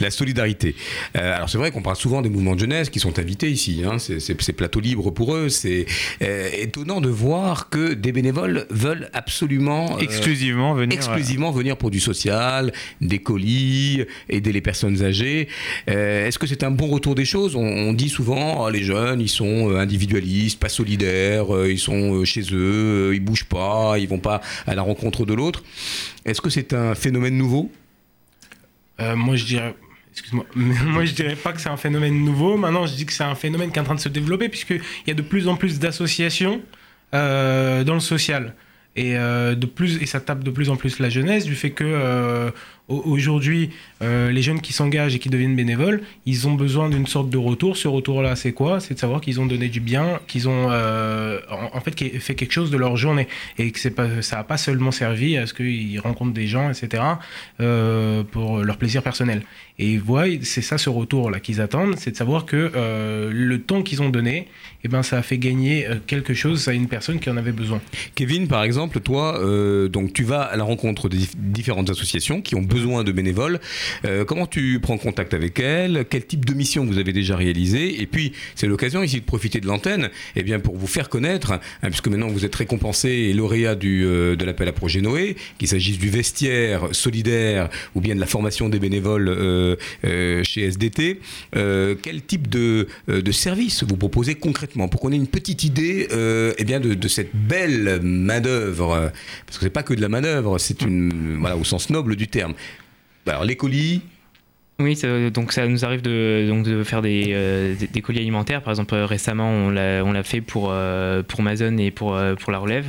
La solidarité. Euh, alors c'est vrai qu'on parle souvent des mouvements de jeunesse qui sont invités ici. Hein, c'est- plateau libre pour eux. C'est euh, étonnant de voir que des bénévoles veulent absolument euh, Exclusivement venir, exclusivement venir pour du social, des colis, aider les personnes âgées. Est-ce que c'est un bon retour des choses? On, on dit souvent oh, les jeunes ils sont individualistes, pas solidaires, ils sont chez eux, ils bougent pas, ils vont pas à la rencontre de l'autre. Est-ce que c'est un phénomène nouveau? Euh, moi je dirais. Pas que c'est un phénomène nouveau. Maintenant, je dis que c'est un phénomène qui est en train de se développer puisqu'il y a de plus en plus d'associations euh, dans le social. Et, euh, de plus, et ça tape de plus en plus la jeunesse du fait que aujourd'hui, euh, les jeunes qui s'engagent et qui deviennent bénévoles, ils ont besoin d'une sorte de retour. Ce retour-là, c'est quoi? C'est de savoir qu'ils ont donné du bien, qu'ils ont euh, en, fait fait quelque chose de leur journée et que pas, ça n'a pas seulement servi à ce qu'ils rencontrent des gens, etc. euh, pour leur plaisir personnel. Et ils voient, c'est ça ce retour-là qu'ils attendent, c'est de savoir que euh, le temps qu'ils ont donné, eh ben, ça a fait gagner euh, quelque chose à une personne qui en avait besoin. Kevin, par exemple, toi, euh, donc tu vas à la rencontre des dif- différentes associations qui ont besoin de bénévoles. Comment tu prends contact avec elles? Quel type de mission vous avez déjà réalisé Et puis, c'est l'occasion ici de profiter de l'antenne, eh bien pour vous faire connaître, hein, puisque maintenant vous êtes récompensé et lauréat du, de l'appel à projet Noé, qu'il s'agisse du vestiaire solidaire ou bien de la formation des bénévoles chez SDT. Euh, quel type de, euh, de service vous proposez concrètement pour qu'on ait une petite idée euh, eh bien de, cette belle main-d'œuvre? Euh, Parce que c'est pas que de la main-d'œuvre, c'est une. Voilà, au sens noble du terme. Alors, les colis? Oui, ça- donc ça nous arrive de, donc de faire des, euh, des, colis alimentaires. Par exemple, euh, récemment, on l'a fait pour, euh, pour Amazon et pour, euh, pour la relève.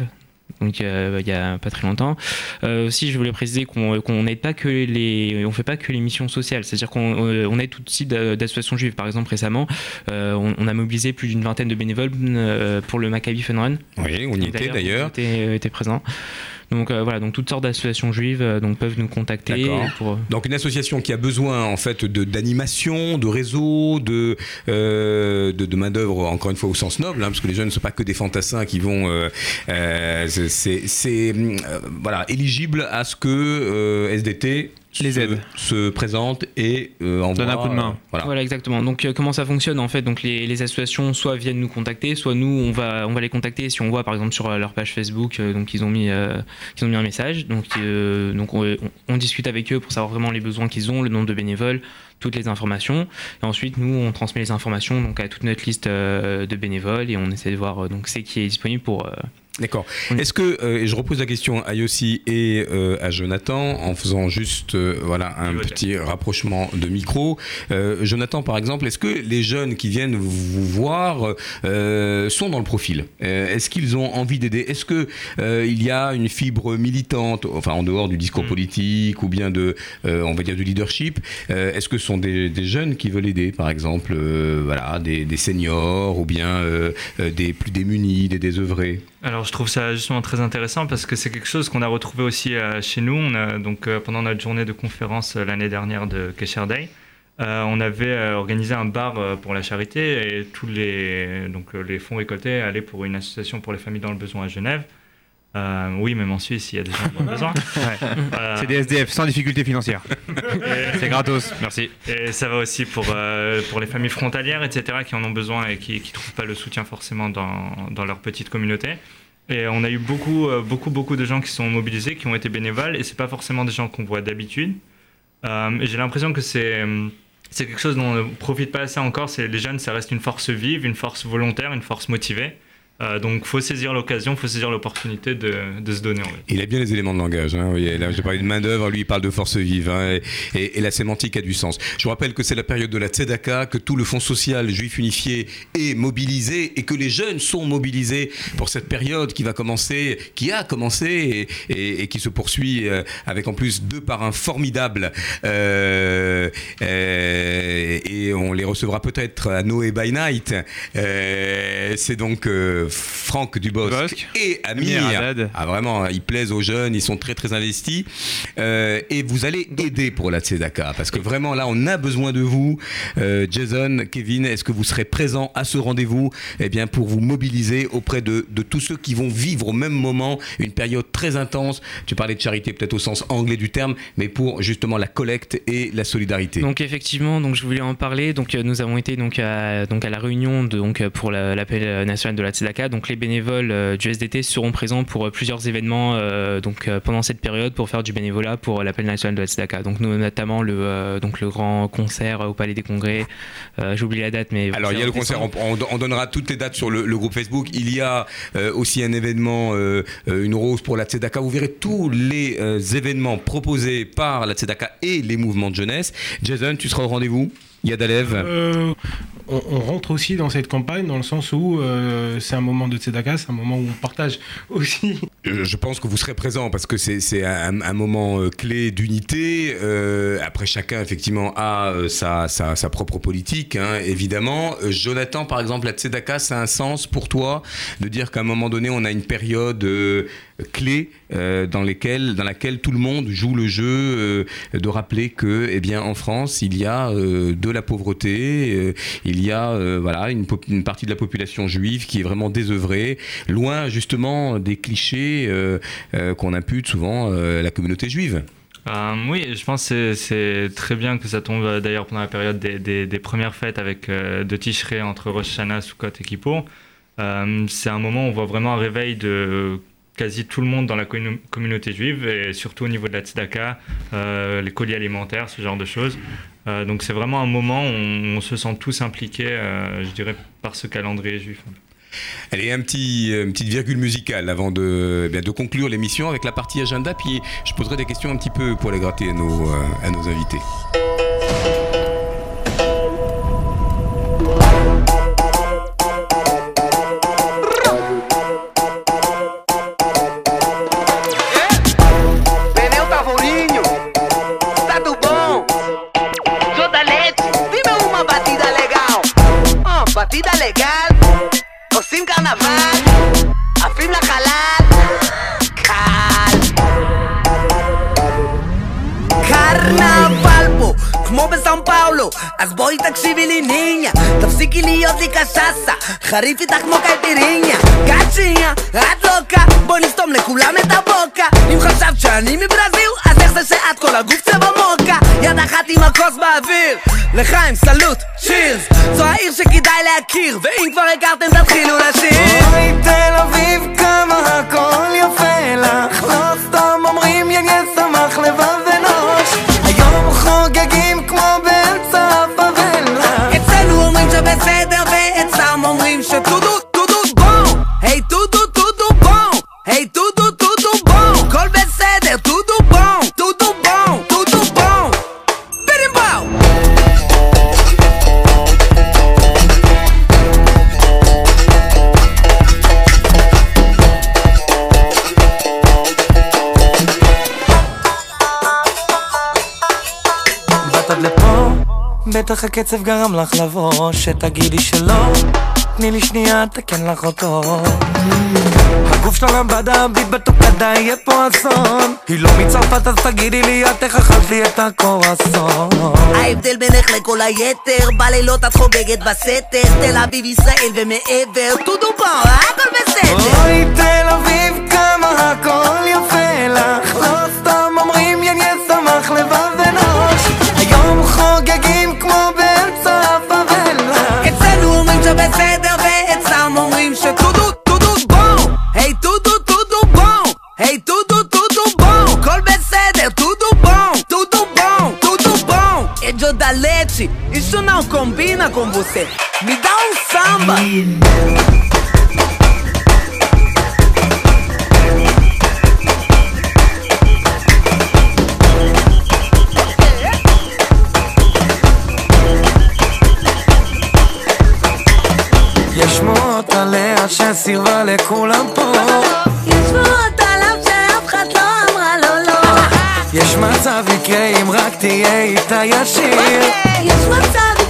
Donc euh, il y a pas très longtemps. Euh, aussi, je voulais préciser qu'on qu'on n'aide pas que les, on fait pas que les missions sociales. C'est-à-dire qu'on euh, aide tout type d'a- d'associations juives. Par exemple, récemment, euh, on, on a mobilisé plus d'une vingtaine de bénévoles pour le Maccabi Fun Run. Oui, on y était d'ailleurs. Était, était présent. Donc euh, voilà, donc toutes sortes d'associations juives euh, donc peuvent nous contacter pour Donc une association qui a besoin en fait de d'animation, de réseau, de euh, de, de main d'œuvre encore une fois au sens noble, hein, parce que les jeunes ne sont pas que des fantassins qui vont, euh, euh, c'est- euh, voilà éligible à ce que euh, SDT Les se, aide. se présente et euh, envoie. Donne un coup de main. euh, voilà. Voilà, exactement. Donc, euh, comment ça fonctionne en fait? Donc, les, les associations soit viennent nous contacter, soit nous on va on va les contacter. Si on voit par exemple sur euh, leur page Facebook, euh, donc ils ont mis euh, qu'ils ont mis un message. Donc, euh, donc on, on- on discute avec eux pour savoir vraiment les besoins qu'ils ont, le nombre de bénévoles, toutes les informations. Et ensuite, nous on transmet les informations donc à toute notre liste euh, de bénévoles et on essaie de voir euh, donc c'est qui est disponible pour. D'accord. Est-ce que, euh, et je repose la question à Yossi et euh, à Jonathan, en faisant juste euh, voilà, un petit rapprochement de micro. Euh, Jonathan, par exemple, est-ce que les jeunes qui viennent vous voir euh, sont dans le profil? Euh, Est-ce qu'ils ont envie d'aider? Est-ce que euh, il y a une fibre militante, enfin en dehors du discours politique ou bien de, euh, on va dire, du leadership Euh, Est-ce que ce sont des, des jeunes qui veulent aider, par exemple, euh, voilà, des, des seniors ou bien des plus démunis, des désœuvrés? Alors je trouve ça justement très intéressant parce que c'est quelque chose qu'on a retrouvé aussi euh, chez nous. Donc euh, pendant notre journée de conférence euh, l'année dernière de Kesher Day, on avait organisé un bar pour la charité et tous les donc les fonds récoltés allaient pour une association pour les familles dans le besoin à Genève. Euh, oui, même en Suisse, il y a des gens dans le besoin. Ouais. Euh, C'est des SDF sans difficulté financière. et- C'est gratos, merci. Et ça va aussi pour, euh, pour les familles frontalières, etc., qui en ont besoin et qui ne trouvent pas le soutien forcément dans, dans leur petite communauté. Et on a eu beaucoup, beaucoup, beaucoup de gens qui sont mobilisés, qui ont été bénévoles, et c'est pas forcément des gens qu'on voit d'habitude. J'ai l'impression que c'est quelque chose dont on ne profite pas assez encore. Les jeunes, ça reste une force vive, une force volontaire, une force motivée. Euh, donc, faut saisir l'occasion, faut saisir l'opportunité de, se donner. En fait. Il a bien les éléments de langage. Hein. Oui, là, j'ai parlé de main-d'œuvre, lui, il parle de force vive. hein, et, la sémantique a du sens. Je vous rappelle que c'est la période de la Tzedaka, que tout le Fonds social juif unifié est mobilisé et que les jeunes sont mobilisés pour cette période qui va commencer, qui a commencé et, qui se poursuit euh, avec en plus deux parrains formidables. Euh, euh, et on les recevra peut-être à Noé by Night. C'est donc Franck Dubosc et Amir. Amir Haddad. Ah vraiment, ils plaisent aux jeunes, ils sont très très investis. Euh, et vous allez aider pour la Tzedaka, parce que vraiment là, on a besoin de vous. Euh, Jason, Kevin, est-ce que vous serez présents à ce rendez-vous eh bien, pour vous mobiliser auprès de, de tous ceux qui vont vivre au même moment une période très intense? Tu parlais de charité peut-être au sens anglais du terme, mais pour justement la collecte et la solidarité. Donc effectivement, donc je voulais en parler. Donc euh, nous avons été donc à, donc à la réunion de, donc pour la- l'appel national de la Tzedaka. Donc les bénévoles euh, du SDT seront présents pour euh, plusieurs événements euh, donc euh, pendant cette période pour faire du bénévolat pour l'appel national de la Tzedaka. Donc nous, notamment le euh, donc le grand concert au Palais des Congrès. Euh, J'oublie la date, mais Alors il y a le concert, on, on- on donnera toutes les dates sur le, le groupe Facebook. Il y a euh, aussi un événement, une rose pour la Tzedaka. Vous verrez tous les euh, événements proposés par la Tzedaka et les mouvements de jeunesse. Jason, tu seras au rendez-vous Yad Alev Euh, on, rentre aussi dans cette campagne dans le sens où euh, c'est un moment de tzedaka, c'est un moment où on partage aussi. Je je pense que vous serez présent parce que c'est un, moment euh, clé d'unité. Euh, après, chacun effectivement a euh, sa, propre politique, hein, évidemment. Euh, Jonathan, par exemple, la Tzedaka, ça a un sens pour toi de dire qu'à un moment donné, on a une période euh, clé euh, dans, lesquelles, dans laquelle tout le monde joue le jeu, euh, de rappeler que, eh bien, en France, il y a euh, de la pauvreté, il y a voilà une, partie de la population juive qui est vraiment désœuvrée, loin justement des clichés qu'on impute souvent à la communauté juive. Oui, je pense que c'est- très bien que ça tombe d'ailleurs pendant la période des, premières fêtes avec euh, de entre Rosh Hashanah, Sukkot et Kippour. C'est un moment où on voit vraiment un réveil de quasi tout le monde dans la commu- communauté juive et surtout au niveau de la tzedaka, euh, les colis alimentaires, ce genre de choses. Euh, donc c'est vraiment un moment où on, se sent tous impliqués, euh, je dirais, par ce calendrier juif. Allez, un petit, une petite virgule musicale avant de, eh bien, de conclure l'émission avec la partie agenda. Puis je poserai des questions un petit peu pour les gratter à nos, à nos invités. carnaval, afirma calar. Cal. Carnaval. כמו בסאו פאולו. אז בואי תקשיבי לי ניניה, תפסיקי להיות לי קשסה. חריף איתך כמו קייפיריניה. קצ'יניה, את לוקה, בואי נסתום לכולם את הבוקה. אם חשבת שאני מברזיל, אז איך זה שאת כל הגוף צבע מוקה? יד אחת עם הכוס באוויר, לחיים סלוט, צ'ירס. זו העיר שכדאי להכיר, ואם כבר הכרתם תתחילו לשיר. אוי תל אביב כמה הכל יפה לך, לא סתם אומרים יניה בטח הקצב גרם לך לבוא, שתגידי שלא, תני לי שנייה, תקן לך אותו. הגוף שלה למבדה, ביט בתוקדה, יהיה פה אסון. היא לא מצרפת, אז תגידי לי, את איך אכלת לי את הקורסון. ההבדל בינך לכל היתר, בלילות את חוגגת בסתר, תל אביב, ישראל ומעבר, טודו פה, הכל בסדר. אוי, תל אביב, כמה הכל não combina com você. Me dá um samba. יש שמועות עליה שסירבה לכולם פה. יש שמועות עליו שאף אחד לא אמרה לו לא. יש מצב יקרה אם רק תהיה איתה ישיר. יש מצב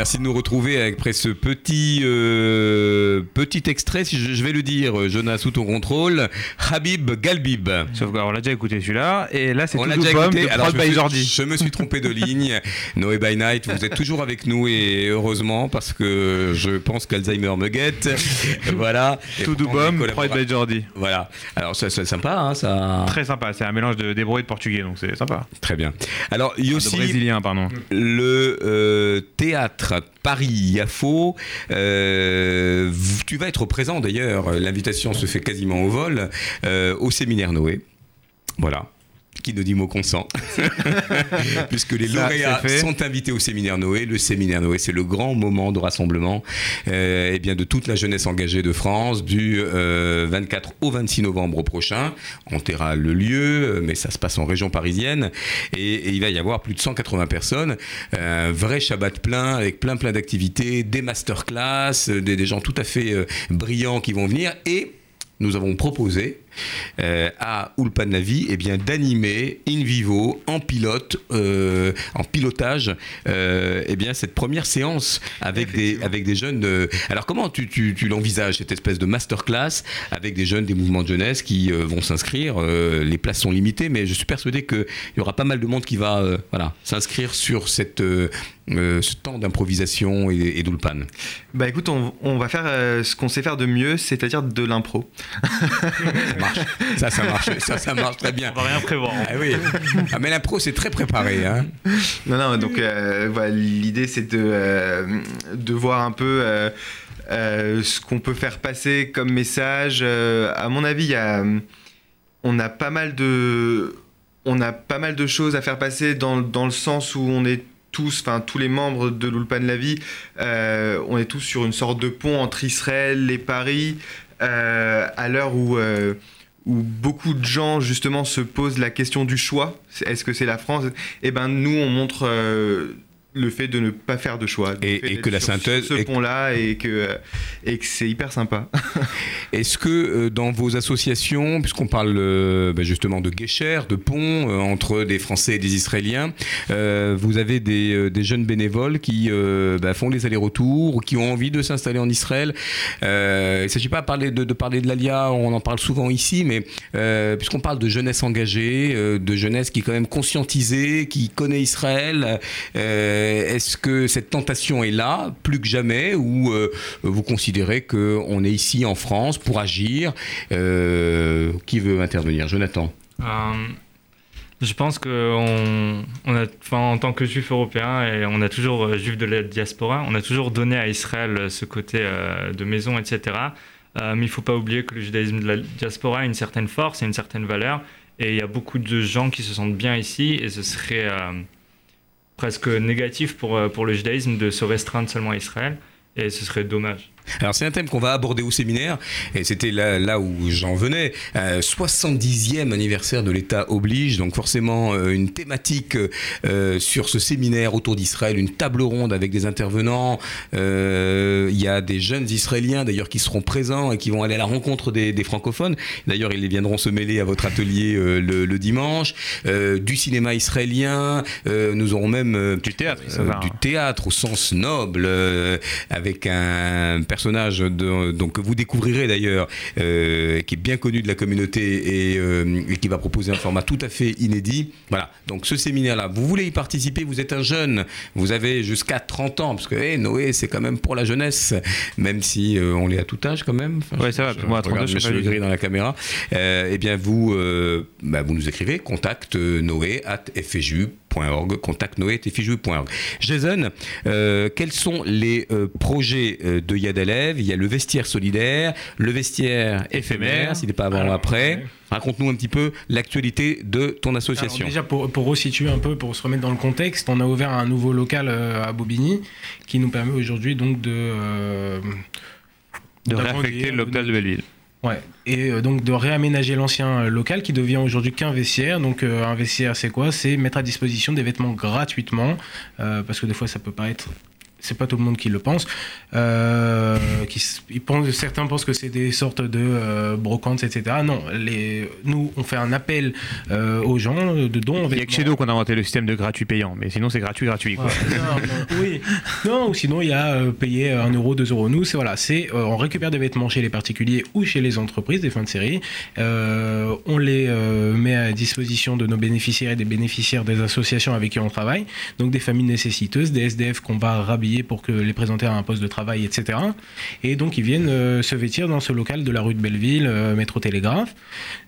merci de nous retrouver après ce petit, euh, petit extrait, si je, je vais le dire, Jonas, sous ton contrôle, Habib Galbib. Sauf qu'on l'a déjà écouté celui-là, et là c'est On tout l'a déjà Boom écouté. de Alors, Prod je, me by suis, Jordi. je me suis trompé de ligne. Noé by Night, vous êtes toujours avec nous et heureusement parce que je pense qu'Alzheimer me guette. voilà. Tout Prod collabora- by Jordi. Voilà. Alors, ça- c'est sympa, hein, ça. Très sympa, c'est un mélange de d'hébreu et de portugais, donc c'est sympa. Très bien. Alors, il y a Ah, brésilien, pardon. Le euh, théâtre Paris-Yafo. euh, tu vas être présent d'ailleurs, l'invitation se fait quasiment au vol, euh, au séminaire Noé. Voilà. Qui ne dit mot consent. Puisque les Ça, lauréats sont invités au séminaire Noé. Le séminaire Noé, c'est le grand moment de rassemblement euh, eh bien, de toute la jeunesse engagée de France du euh, 24 au 26 novembre prochain. On taira le lieu, euh, mais ça se passe en région parisienne. Et, et il va y avoir plus de 180 personnes. Un vrai Shabbat plein avec plein plein d'activités, des masterclass, euh, des, des gens tout à fait euh, brillants qui vont venir. Et nous avons proposé euh, à Ulpan Navi eh bien d'animer in vivo en pilote euh, en pilotage euh, eh bien cette première séance avec des avec des jeunes euh, alors comment tu, tu, tu l'envisages cette espèce de masterclass avec des jeunes des mouvements de jeunesse qui vont s'inscrire les places sont limitées mais je suis persuadé qu'il y aura pas mal de monde qui va voilà s'inscrire sur cette euh, ce temps d'improvisation et, et d'Ulpan Bah écoute, on, on va faire euh, ce qu'on sait faire de mieux, c'est-à-dire de l'impro. ça marche ça ça marche ça ça marche très bien On va rien prévoir. ah oui ah, mais l'impro c'est très préparé hein Non, non, donc euh, voilà, l'idée c'est de, euh, de voir un peu euh, euh, ce qu'on peut faire passer comme message. Euh, à mon avis, il y a, on a pas mal de, on a pas mal de choses à faire passer dans, dans le sens où on est tous, enfin tous les membres de l'Ulpan La Vie, euh, on est tous sur une sorte de pont entre Israël et Paris, euh, à l'heure où, euh, où beaucoup de gens justement se posent la question du choix. Est-ce que c'est la France? Eh ben nous, on montre le fait de ne pas faire de choix. Et- que la sur synthèse- ce et- pont-là et que, et que c'est hyper sympa. Est-ce que euh, dans vos associations, puisqu'on parle euh, bah, justement de guéchères, de ponts euh, entre des Français et des Israéliens, euh, vous avez des, des jeunes bénévoles qui euh, bah, font les allers-retours ou qui ont envie de s'installer en Israël? Euh, Il ne s'agit pas de parler de, de parler de l'ALIA, on en parle souvent ici, mais puisqu'on parle de jeunesse engagée, de jeunesse qui est quand même conscientisée, qui connaît Israël, euh, est-ce que cette tentation est là, plus que jamais, ou euh, vous considérez qu'on est ici en France pour agir Euh, Qui veut intervenir? Jonathan Euh, je pense enfin, en tant que juif européen et on a toujours euh, juif de la diaspora, on a toujours donné à Israël euh, ce côté euh, de maison, etc. Euh, mais il ne faut pas oublier que le judaïsme de la diaspora a une certaine force et une certaine valeur. Et il y a beaucoup de gens qui se sentent bien ici et ce serait euh, presque négatif pour, euh, pour le judaïsme de se restreindre seulement à Israël. Et ce serait dommage. Alors c'est un thème qu'on va aborder au séminaire et c'était là, là où j'en venais. Euh, 70e anniversaire de l'État oblige, donc forcément euh, une thématique euh, sur ce séminaire autour d'Israël, une table ronde avec des intervenants. Euh, Il y a des jeunes Israéliens d'ailleurs qui seront présents et qui vont aller à la rencontre des, des francophones. D'ailleurs ils viendront se mêler à votre atelier le, le dimanche. Du cinéma israélien, nous aurons même Du théâtre, du hein. théâtre au sens noble, avec un personnage de, donc, que vous découvrirez d'ailleurs, euh, qui est bien connu de la communauté et, euh, et qui va proposer un format tout à fait inédit. Voilà, donc ce séminaire-là, vous voulez y participer, vous êtes un jeune, vous avez jusqu'à 30 ans, parce que eh, Noé, c'est quand même pour la jeunesse, même si euh, on l'est à tout âge quand même. Enfin, Ouais, ça va, moi, à je 32, regarde je sais pas dans la caméra. Eh bien, vous, bah, vous nous écrivez contact noé at fju.org, contact noé at fju.org. Jason, euh, quels sont les euh, projets euh, de Yad Alev? Il y a le vestiaire solidaire, le vestiaire éphémère, s'il n'est pas avant ou après. Raconte-nous un petit peu l'actualité de ton association. Alors déjà, pour, pour resituer un peu, pour se remettre dans le contexte, on a ouvert un nouveau local euh, à Bobigny qui nous permet aujourd'hui donc de. euh, De réaffecter l'hôpital de Belleville. Ouais, et euh, donc de réaménager l'ancien euh, local qui devient aujourd'hui qu'un vestiaire. Donc euh, un vestiaire, c'est quoi? C'est mettre à disposition des vêtements gratuitement, euh, parce que des fois ça peut paraître. C'est pas tout le monde qui le pense. Euh, qui, ils pensent, certains pensent que c'est des sortes de euh, brocantes, etc. Non, les, nous on fait un appel euh, aux gens de dons. Il y a que chez nous qu'on a inventé le système de gratuit payant, mais sinon c'est gratuit, gratuit. Quoi. Ouais, non, non, oui. Non, ou sinon il y a payer 1 euro, 2 euros. Nous, c'est voilà, c'est on récupère des vêtements chez les particuliers ou chez les entreprises, des fins de série. On les met à disposition de nos bénéficiaires et des bénéficiaires des associations avec qui on travaille. Donc des familles nécessiteuses, des SDF qu'on va rhabiller pour que les présenter à un poste de travail, etc. Et donc ils viennent euh, se vêtir dans ce local de la rue de Belleville, euh, métro Télégraphe.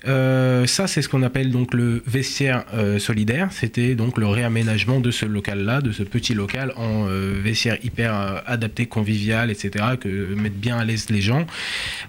Euh, ça, c'est ce qu'on appelle donc le vestiaire solidaire. C'était donc le réaménagement de ce local-là, de ce petit local en vestiaire hyper adapté, convivial, etc. Que mettre bien à l'aise les gens.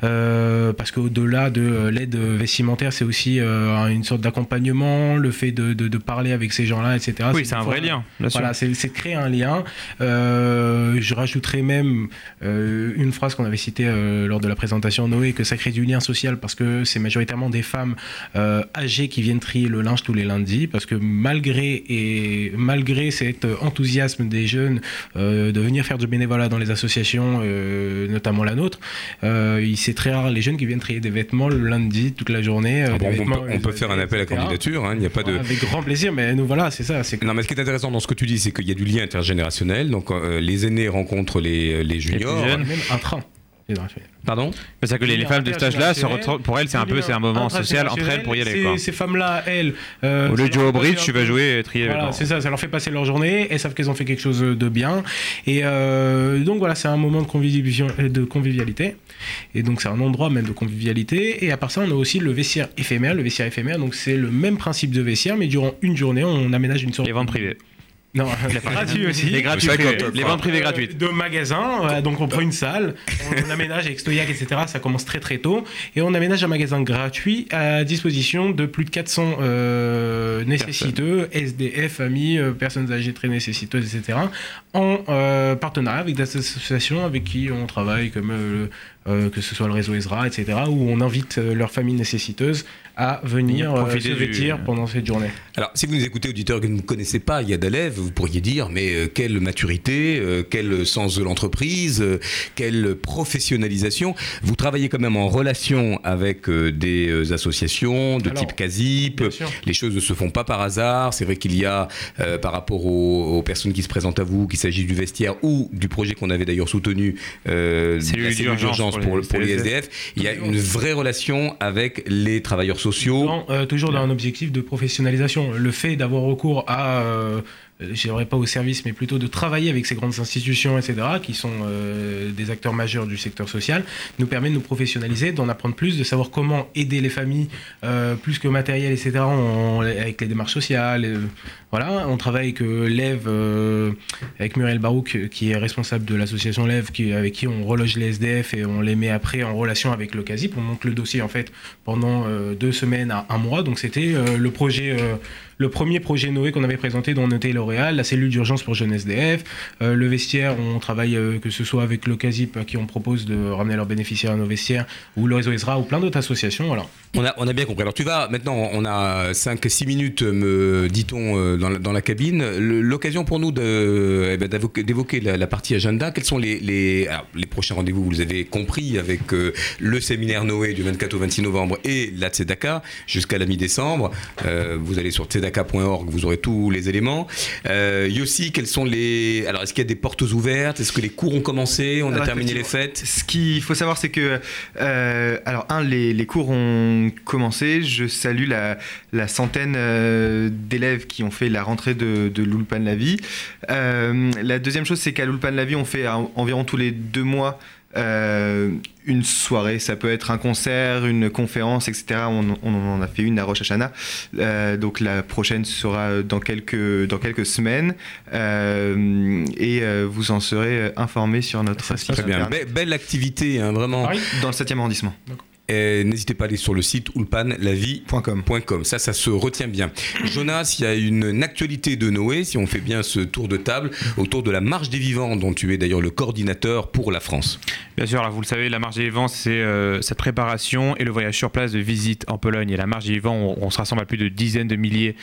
Parce qu'au-delà de l'aide vestimentaire, c'est aussi une sorte d'accompagnement, le fait de, de- de parler avec ces gens-là, etc. Oui, c'est un vrai lien. Voilà, c'est créer un lien. Euh, je rajouterai même euh, une phrase qu'on avait citée euh, lors de la présentation Noé, que ça crée du lien social parce que c'est majoritairement des femmes euh, âgées qui viennent trier le linge tous les lundis parce que malgré et malgré cet enthousiasme des jeunes euh, de venir faire du bénévolat dans les associations, euh, notamment la nôtre, euh, c'est très rare les jeunes qui viennent trier des vêtements le lundi toute la journée. euh, Ah bon, on, peut, on peut faire un appel à candidature, hein, il n'y a pas de... Avec grand plaisir, mais nous voilà, c'est ça. Que- Non, mais ce qui est intéressant dans ce que tu dis, c'est qu'il y a du lien intergénérationnel. Donc, euh, les aînés rencontrent les, les juniors. jeunes. Même un train. Pardon? C'est-à-dire que les, les femmes de se retrouvent- pour elles, c'est un peu c'est un moment social entre elles pour y aller. Ces, Quoi. ces femmes-là, elles. euh, Au lieu ça de jouer au bridge, tu vas jouer et trier les Voilà, c'est ça, ça leur fait passer leur journée, elles savent qu'elles ont fait quelque chose de bien. Et euh, donc voilà, c'est un moment de, convivialité- de convivialité. Et donc c'est un endroit même de convivialité. Et à part ça, on a aussi le vestiaire éphémère. Le vestiaire éphémère, donc c'est le même principe de vestiaire, mais durant une journée, on aménage une sorte. Les ventes privées. Non, les gratuits aussi. Les gratuits privés. quand- Les ventes privées Euh, gratuites. De magasins, voilà, donc on prend une salle, on aménage avec Stoyac, etc. Ça commence très très tôt. Et on aménage un magasin gratuit à disposition de plus de 400 euh, nécessiteux, SDF, familles, euh, personnes âgées très nécessiteuses, etc. En euh, partenariat avec des associations avec qui on travaille, comme euh, euh, que ce soit le réseau Ezra, etc. Où on invite euh, leurs familles nécessiteuses à venir euh, se du- vêtir pendant cette journée. Alors, si vous nous écoutez, auditeurs que vous ne connaissez pas Yad Alev, vous pourriez dire, mais euh, quelle maturité, euh, quel sens de l'entreprise, euh, quelle professionnalisation. Vous travaillez quand même en relation avec euh, des associations de Alors, type CASIP. Les choses ne se font pas par hasard. C'est vrai qu'il y a, euh, par rapport aux, aux personnes qui se présentent à vous, qu'il s'agisse du vestiaire ou du projet qu'on avait d'ailleurs soutenu, euh, Cellule d'urgence pour pour, les pour les. SDF, il y a une vraie relation avec les travailleurs sociaux. Dans, euh, toujours dans un objectif de professionnalisation. Le fait d'avoir recours à, euh, je dirais pas au service, mais plutôt de travailler avec ces grandes institutions, etc., qui sont euh, des acteurs majeurs du secteur social, nous permet de nous professionnaliser, d'en apprendre plus, de savoir comment aider les familles, euh, plus que matériel, etc., avec les démarches sociales. voilà, on travaille avec l'EV, avec Muriel Barouk, qui est responsable de l'association l'EV, avec qui on reloge les SDF et on les met après en relation avec le CASIP. On monte le dossier en fait pendant deux semaines à un mois. Donc c'était le projet, le premier projet Noé qu'on avait présenté, était lauréat Montréal, la cellule d'urgence pour jeunes SDF, euh, le vestiaire, on travaille euh, que ce soit avec le CASIP à qui on propose de ramener leurs bénéficiaires à nos vestiaires, ou le réseau Ezra, ou plein d'autres associations. Voilà. On a, bien compris. Alors tu vas, maintenant on a 5-6 minutes, me dit-on, euh, dans, la- dans cabine. L'occasion pour nous eh ben, d'évoquer la, partie agenda. Quels sont les, prochains rendez-vous Vous les avez compris avec le séminaire Noé du 24 au 26 novembre et la Tzedaka jusqu'à la mi-décembre. Vous allez sur tzedaka.org, vous aurez tous les éléments. Euh, Yossi, quels sont les... Alors est-ce qu'il y a des portes ouvertes? Est-ce que les cours ont commencé? On a terminé les fêtes Ce qu'il faut savoir, c'est que, euh, alors, un, les, les cours ont commencé. Je salue la, la centaine euh, d'élèves qui ont fait la rentrée de, de l'Ulpan La Vie. Euh, la deuxième chose, c'est qu'à l'Ulpan La Vie, on fait en- environ tous les deux mois. Euh, une soirée, ça peut être un concert, une conférence, etc. On, on en a fait une à Rosh Hashanah. Euh, donc la prochaine sera dans quelques, dans quelques semaines. Euh, et euh, vous en serez informés sur notre site Très bien. Be- belle activité, hein, vraiment. Dans le 7e arrondissement. Et N'hésitez pas à aller sur le site ulpanlavie.com. Ça, ça se retient bien. Jonas, il y a une, une actualité de Noé, si on fait bien ce tour de table, autour de la marche des vivants, dont tu es d'ailleurs le coordinateur pour la France. Bien sûr, alors vous le savez, la marche des vivants, c'est euh, cette préparation et le voyage sur place de visite en Pologne. Et la marche des vivants, on, on se rassemble à plus de dizaines de milliers,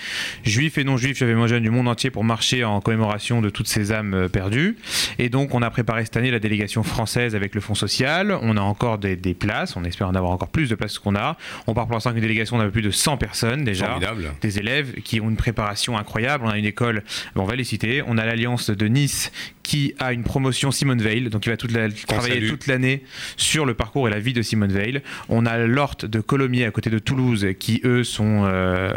juifs et non-juifs, j'avais moins jeunes du monde entier, pour marcher en commémoration de toutes ces âmes euh, perdues. Et donc, on a préparé cette année la délégation française avec le Fonds social. On a encore des, des places, on espère en avoir encore plus de places qu'on a. On part pour l'instant avec une délégation d'un peu plus de 100 personnes déjà. Formidable. Des élèves qui ont une préparation incroyable. On a une école, on va les citer. On a l'Alliance de Nice qui a une promotion Simone Veil, donc il va toute la- travailler toute l'année sur le parcours et la vie de Simone Veil. On a l'Horte de Colomiers à côté de Toulouse qui eux sont euh,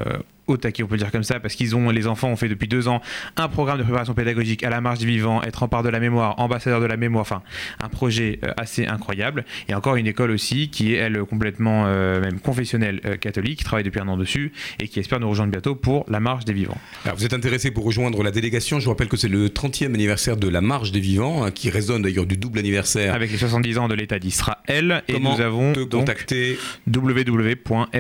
au taquet, on peut le dire comme ça, parce qu'ils ont, les enfants ont fait depuis deux ans un programme de préparation pédagogique à la marche du vivant, être rempart de la mémoire, ambassadeur de la mémoire, enfin un projet euh, assez incroyable. Et encore une école aussi qui est elle complètement euh, même confessionnelle euh, catholique, qui travaille depuis un an dessus et qui espère nous rejoindre bientôt pour la marche des vivants. Alors, vous êtes intéressé pour rejoindre la délégation. Je vous rappelle que c'est le 30e anniversaire de la marche des vivants, hein, qui résonne d'ailleurs du double anniversaire. Avec les 70 ans de l'État d'Israël et Comment nous avons te donc contacter? Www.motl.fr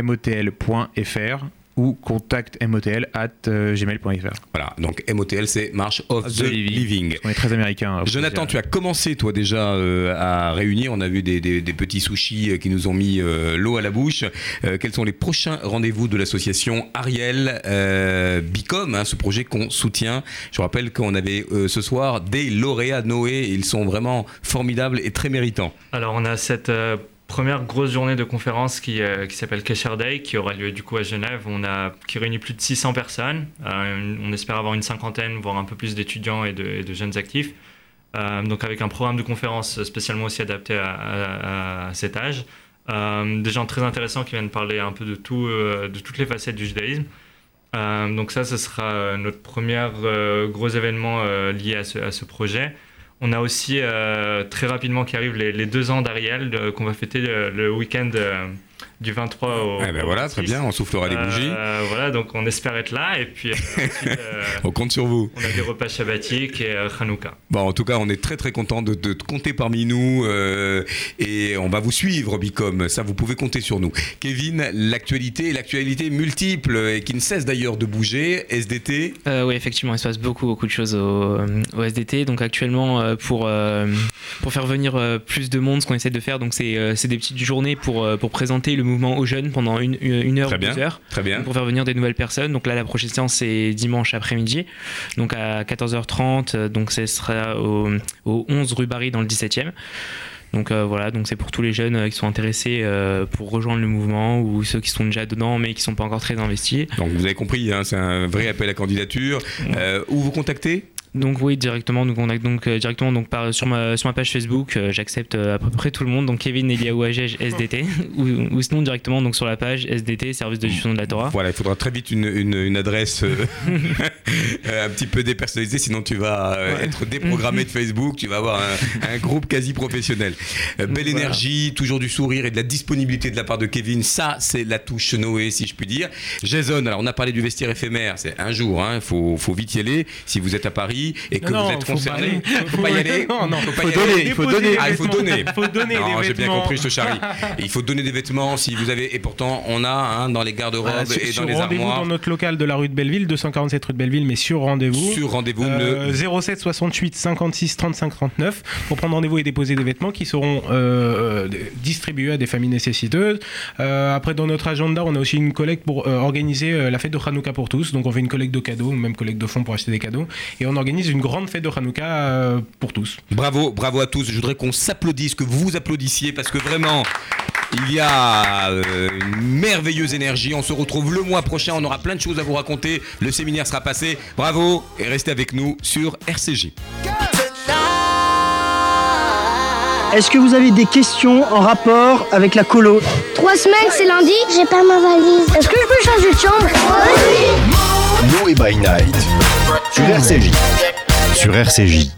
ou contactmotl at euh, gmail.fr. Voilà, donc MOTL, c'est March of the, Living. On est très américain. hein, Jonathan, tu as commencé toi déjà euh, à réunir. On a vu des, des- des petits sushis euh, qui nous ont mis euh, l'eau à la bouche. Euh, quels sont les prochains rendez-vous de l'association Ariel euh, Bicom, hein, ce projet qu'on soutient? Je rappelle qu'on avait euh, ce soir des lauréats Noé. Ils sont vraiment formidables et très méritants. Alors on a cette euh, première grosse journée de conférence qui, euh, qui s'appelle Kesher Day, qui aura lieu du coup à Genève, on a, qui réunit plus de 600 personnes. Euh, on espère avoir une cinquantaine, voire un peu plus d'étudiants et de, jeunes actifs. Euh, donc avec un programme de conférence spécialement aussi adapté à, cet âge. Des gens très intéressants qui viennent parler un peu de, tout, de toutes les facettes du judaïsme. Donc ça, ce sera notre premier gros événement lié à ce projet. On a aussi euh, très rapidement qui arrivent les, deux ans d'Ariel euh, qu'on va fêter le, le week-end euh, du 23 au. Eh ben au voilà, très 26. bien, on soufflera des bougies. Euh, voilà, donc on espère être là et puis euh, ensuite, euh, On compte sur vous. on a des repas shabbatiques et euh, Hanouka. Bon, en tout cas, on est très très content de, de te compter parmi nous euh, et on va vous suivre, Bicom. Ça, vous pouvez compter sur nous. Kevin, l'actualité, l'actualité multiple et qui ne cesse d'ailleurs de bouger. SDT. Euh, oui, effectivement, il se passe beaucoup, beaucoup de choses au, au SDT. Donc actuellement, pour, euh, pour faire venir plus de monde, ce qu'on essaie de faire, donc c'est c'est des petites journées pour, pour présenter le mouvement aux jeunes pendant une, une heure Très ou bien, deux heures. très bien. Donc, Pour faire venir des nouvelles personnes. Donc là, la prochaine séance, c'est dimanche après-midi. Donc à 14h30, euh, donc ce sera au, au 11 rue Barry dans le 17e. Donc euh, voilà, donc c'est pour tous les jeunes euh, qui sont intéressés euh, pour rejoindre le mouvement ou ceux qui sont déjà dedans mais qui sont pas encore très investis. Donc vous avez compris, hein, c'est un vrai appel à candidature. Où vous contactez? Donc oui, directement, nous contacte donc euh, directement donc par sur ma sur ma page Facebook, euh, j'accepte euh, à peu près tout le monde, donc Kevin Eliaou SDT ou, ou sinon directement donc sur la page SDT Service de diffusion de la Torah. Voilà, il faudra très vite une, une- une adresse un petit peu dépersonnalisée, sinon tu vas être déprogrammé de Facebook, tu vas avoir un, un groupe quasi professionnel. Belle Voilà. énergie, toujours du sourire et de la disponibilité de la part de Kevin, ça c'est la touche Noé si je puis dire. Jason, alors on a parlé du vestiaire éphémère, c'est un jour, il faut, faut vite y aller si vous êtes à Paris. Pays et que Non, vous êtes faut concerné. pas aller. Faut pas y aller. Non, non, faut pas faut y donner, aller. il faut donner Ah, il faut donner. Faut donner Non, j'ai bien compris, je te charrie. Il faut donner des vêtements si vous avez. Et pourtant, on a hein, dans les garde-robes Voilà, et sur dans les rendez-vous armoires. dans notre local de la rue de Belleville, 247 rue de Belleville, mais sur rendez-vous. Sur rendez-vous, Euh, ne- 07 68 56 35 39 pour prendre rendez-vous et déposer des vêtements qui seront euh, euh, distribués à des familles nécessiteuses. Euh, après, dans notre agenda, on a aussi une collecte pour organiser la fête de Hanouka pour tous. Donc, on fait une collecte de cadeaux, même collecte de fonds pour acheter des cadeaux. Et on organise une grande fête de Hanouka euh, pour tous. Bravo, bravo à tous. Je voudrais qu'on s'applaudisse, que vous vous applaudissiez parce que vraiment. Il y a euh, une merveilleuse énergie. On se retrouve le mois prochain. On aura plein de choses à vous raconter. Le séminaire sera passé. Bravo et restez avec nous sur RCJ. Est-ce que vous avez des questions en rapport avec la colo? Trois semaines, c'est lundi, j'ai pas ma valise. Est-ce que je peux changer de chambre? No et by Night sur RCJ. Sur RCJ.